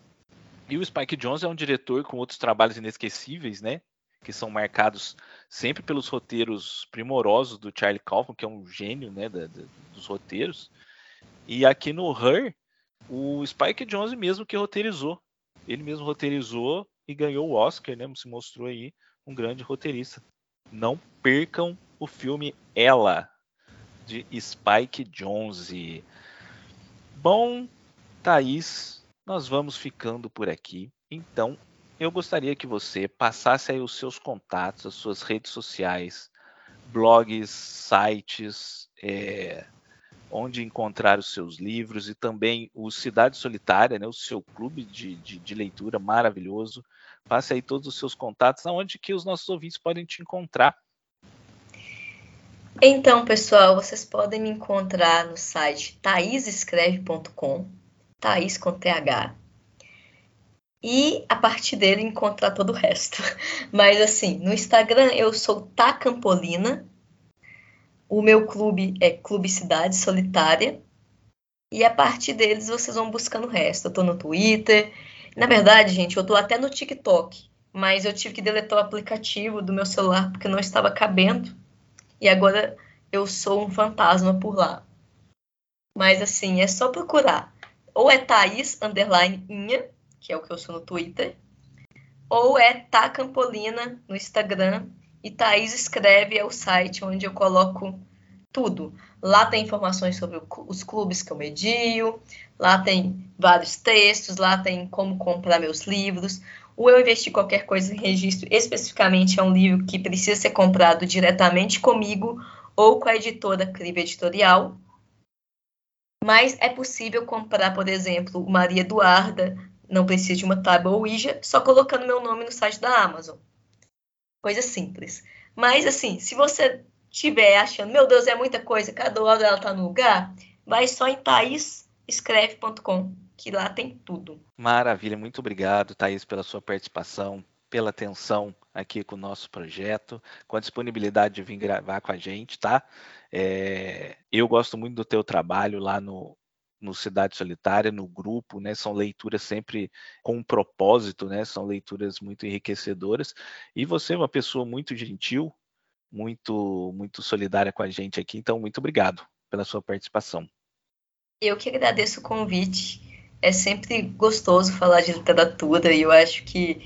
Speaker 2: E o Spike Jonze é um diretor com outros trabalhos inesquecíveis, né? Que são marcados sempre pelos roteiros primorosos do Charlie Kaufman, que é um gênio, né? Da, da, dos roteiros. E aqui no Her, o Spike Jonze mesmo que roteirizou. Ele mesmo roteirizou e ganhou o Oscar, né? Se mostrou aí um grande roteirista. Não percam o filme Ela, de Spike Jonze. Bom, Thaís, nós vamos ficando por aqui. Então, eu gostaria que você passasse aí os seus contatos, as suas redes sociais, blogs, sites, é, onde encontrar os seus livros e também o Cidade Solitária, né, o seu clube de, de, de leitura maravilhoso. Passe aí todos os seus contatos, aonde que os nossos ouvintes podem te encontrar.
Speaker 3: Então, pessoal, vocês podem me encontrar no site taisescreve.com, Thaís com TH, e a partir dele encontrar todo o resto. Mas assim, no Instagram eu sou Tacampolina, o meu clube é Clube Cidade Solitária, e a partir deles vocês vão buscando o resto. Eu tô no Twitter, na verdade, gente, eu tô até no TikTok, mas eu tive que deletar o aplicativo do meu celular porque não estava cabendo. E agora eu sou um fantasma por lá. Mas assim, é só procurar. Ou é Thaís underline Inha, que é o que eu sou no Twitter, ou é Tacampolina no Instagram. E Thaís escreve é o site onde eu coloco tudo. Lá tem informações sobre os clubes que eu medio, lá tem vários textos, lá tem como comprar meus livros. O Eu Investi Qualquer Coisa em Registro, especificamente, é um livro que precisa ser comprado diretamente comigo ou com a editora Crive Editorial. Mas é possível comprar, por exemplo, Maria Eduarda, não precisa de uma tábua Ouija, só colocando meu nome no site da Amazon. Coisa simples. Mas, assim, se você estiver achando, meu Deus, é muita coisa, cada hora ela tá no lugar, vai só em thaisescreve.com, que lá tem tudo.
Speaker 2: Maravilha, muito obrigado, Thaís, pela sua participação, pela atenção aqui com o nosso projeto, com a disponibilidade de vir gravar com a gente, tá? É, eu gosto muito do teu trabalho lá no, no Cidade Solitária, no grupo, né? São leituras sempre com um propósito, né? São leituras muito enriquecedoras. E você é uma pessoa muito gentil, muito muito solidária com a gente aqui, então muito obrigado pela sua participação.
Speaker 3: Eu que agradeço o convite. É sempre gostoso falar de literatura e eu acho que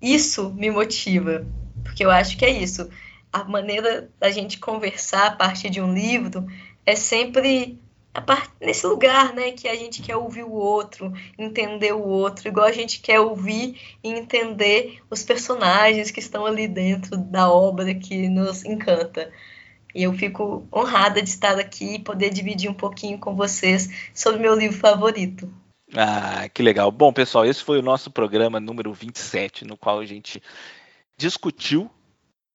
Speaker 3: isso me motiva, porque eu acho que é isso. A maneira da gente conversar a partir de um livro é sempre nesse lugar, né, que a gente quer ouvir o outro, entender o outro, igual a gente quer ouvir e entender os personagens que estão ali dentro da obra que nos encanta. E eu fico honrada de estar aqui e poder dividir um pouquinho com vocês sobre meu livro favorito.
Speaker 2: Ah, que legal. Bom, pessoal, esse foi o nosso programa número 27, no qual a gente discutiu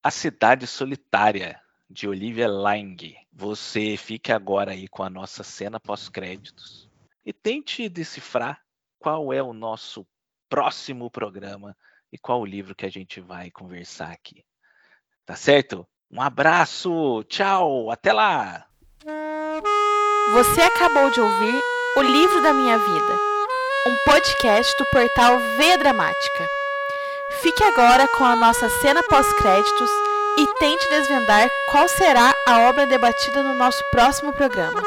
Speaker 2: A Cidade Solitária, de Olivia Lang. Você fique agora aí com a nossa cena pós-créditos e tente decifrar qual é o nosso próximo programa e qual o livro que a gente vai conversar aqui. Tá certo? Um abraço, tchau, até lá!
Speaker 1: Você acabou de ouvir O Livro da Minha Vida, um podcast do portal Veia Dramática. Fique agora com a nossa cena pós-créditos e tente desvendar qual será a obra debatida no nosso próximo programa.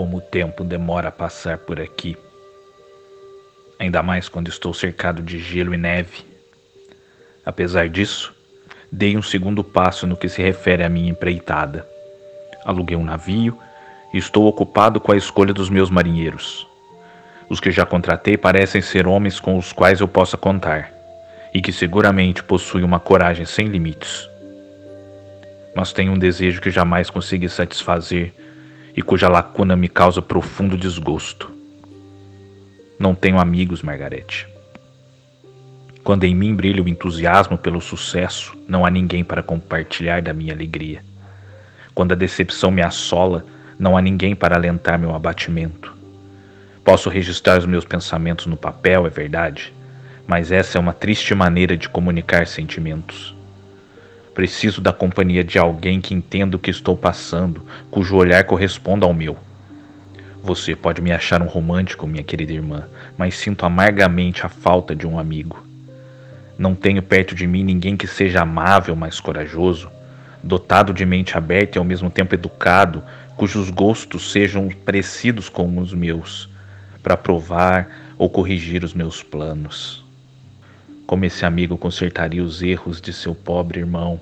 Speaker 2: Como o tempo demora a passar por aqui. Ainda mais quando estou cercado de gelo e neve. Apesar disso, dei um segundo passo no que se refere à minha empreitada. Aluguei um navio e estou ocupado com a escolha dos meus marinheiros. Os que já contratei parecem ser homens com os quais eu possa contar e que seguramente possuem uma coragem sem limites. Mas tenho um desejo que jamais consegui satisfazer e cuja lacuna me causa profundo desgosto. Não tenho amigos, Margarete. Quando em mim brilha o entusiasmo pelo sucesso, não há ninguém para compartilhar da minha alegria. Quando a decepção me assola, não há ninguém para alentar meu abatimento. Posso registrar os meus pensamentos no papel, é verdade, mas essa é uma triste maneira de comunicar sentimentos. Preciso da companhia de alguém que entenda o que estou passando, cujo olhar corresponda ao meu. Você pode me achar um romântico, minha querida irmã, mas sinto amargamente a falta de um amigo. Não tenho perto de mim ninguém que seja amável, mas corajoso, dotado de mente aberta e ao mesmo tempo educado, cujos gostos sejam parecidos com os meus, para provar ou corrigir os meus planos. Como esse amigo consertaria os erros de seu pobre irmão?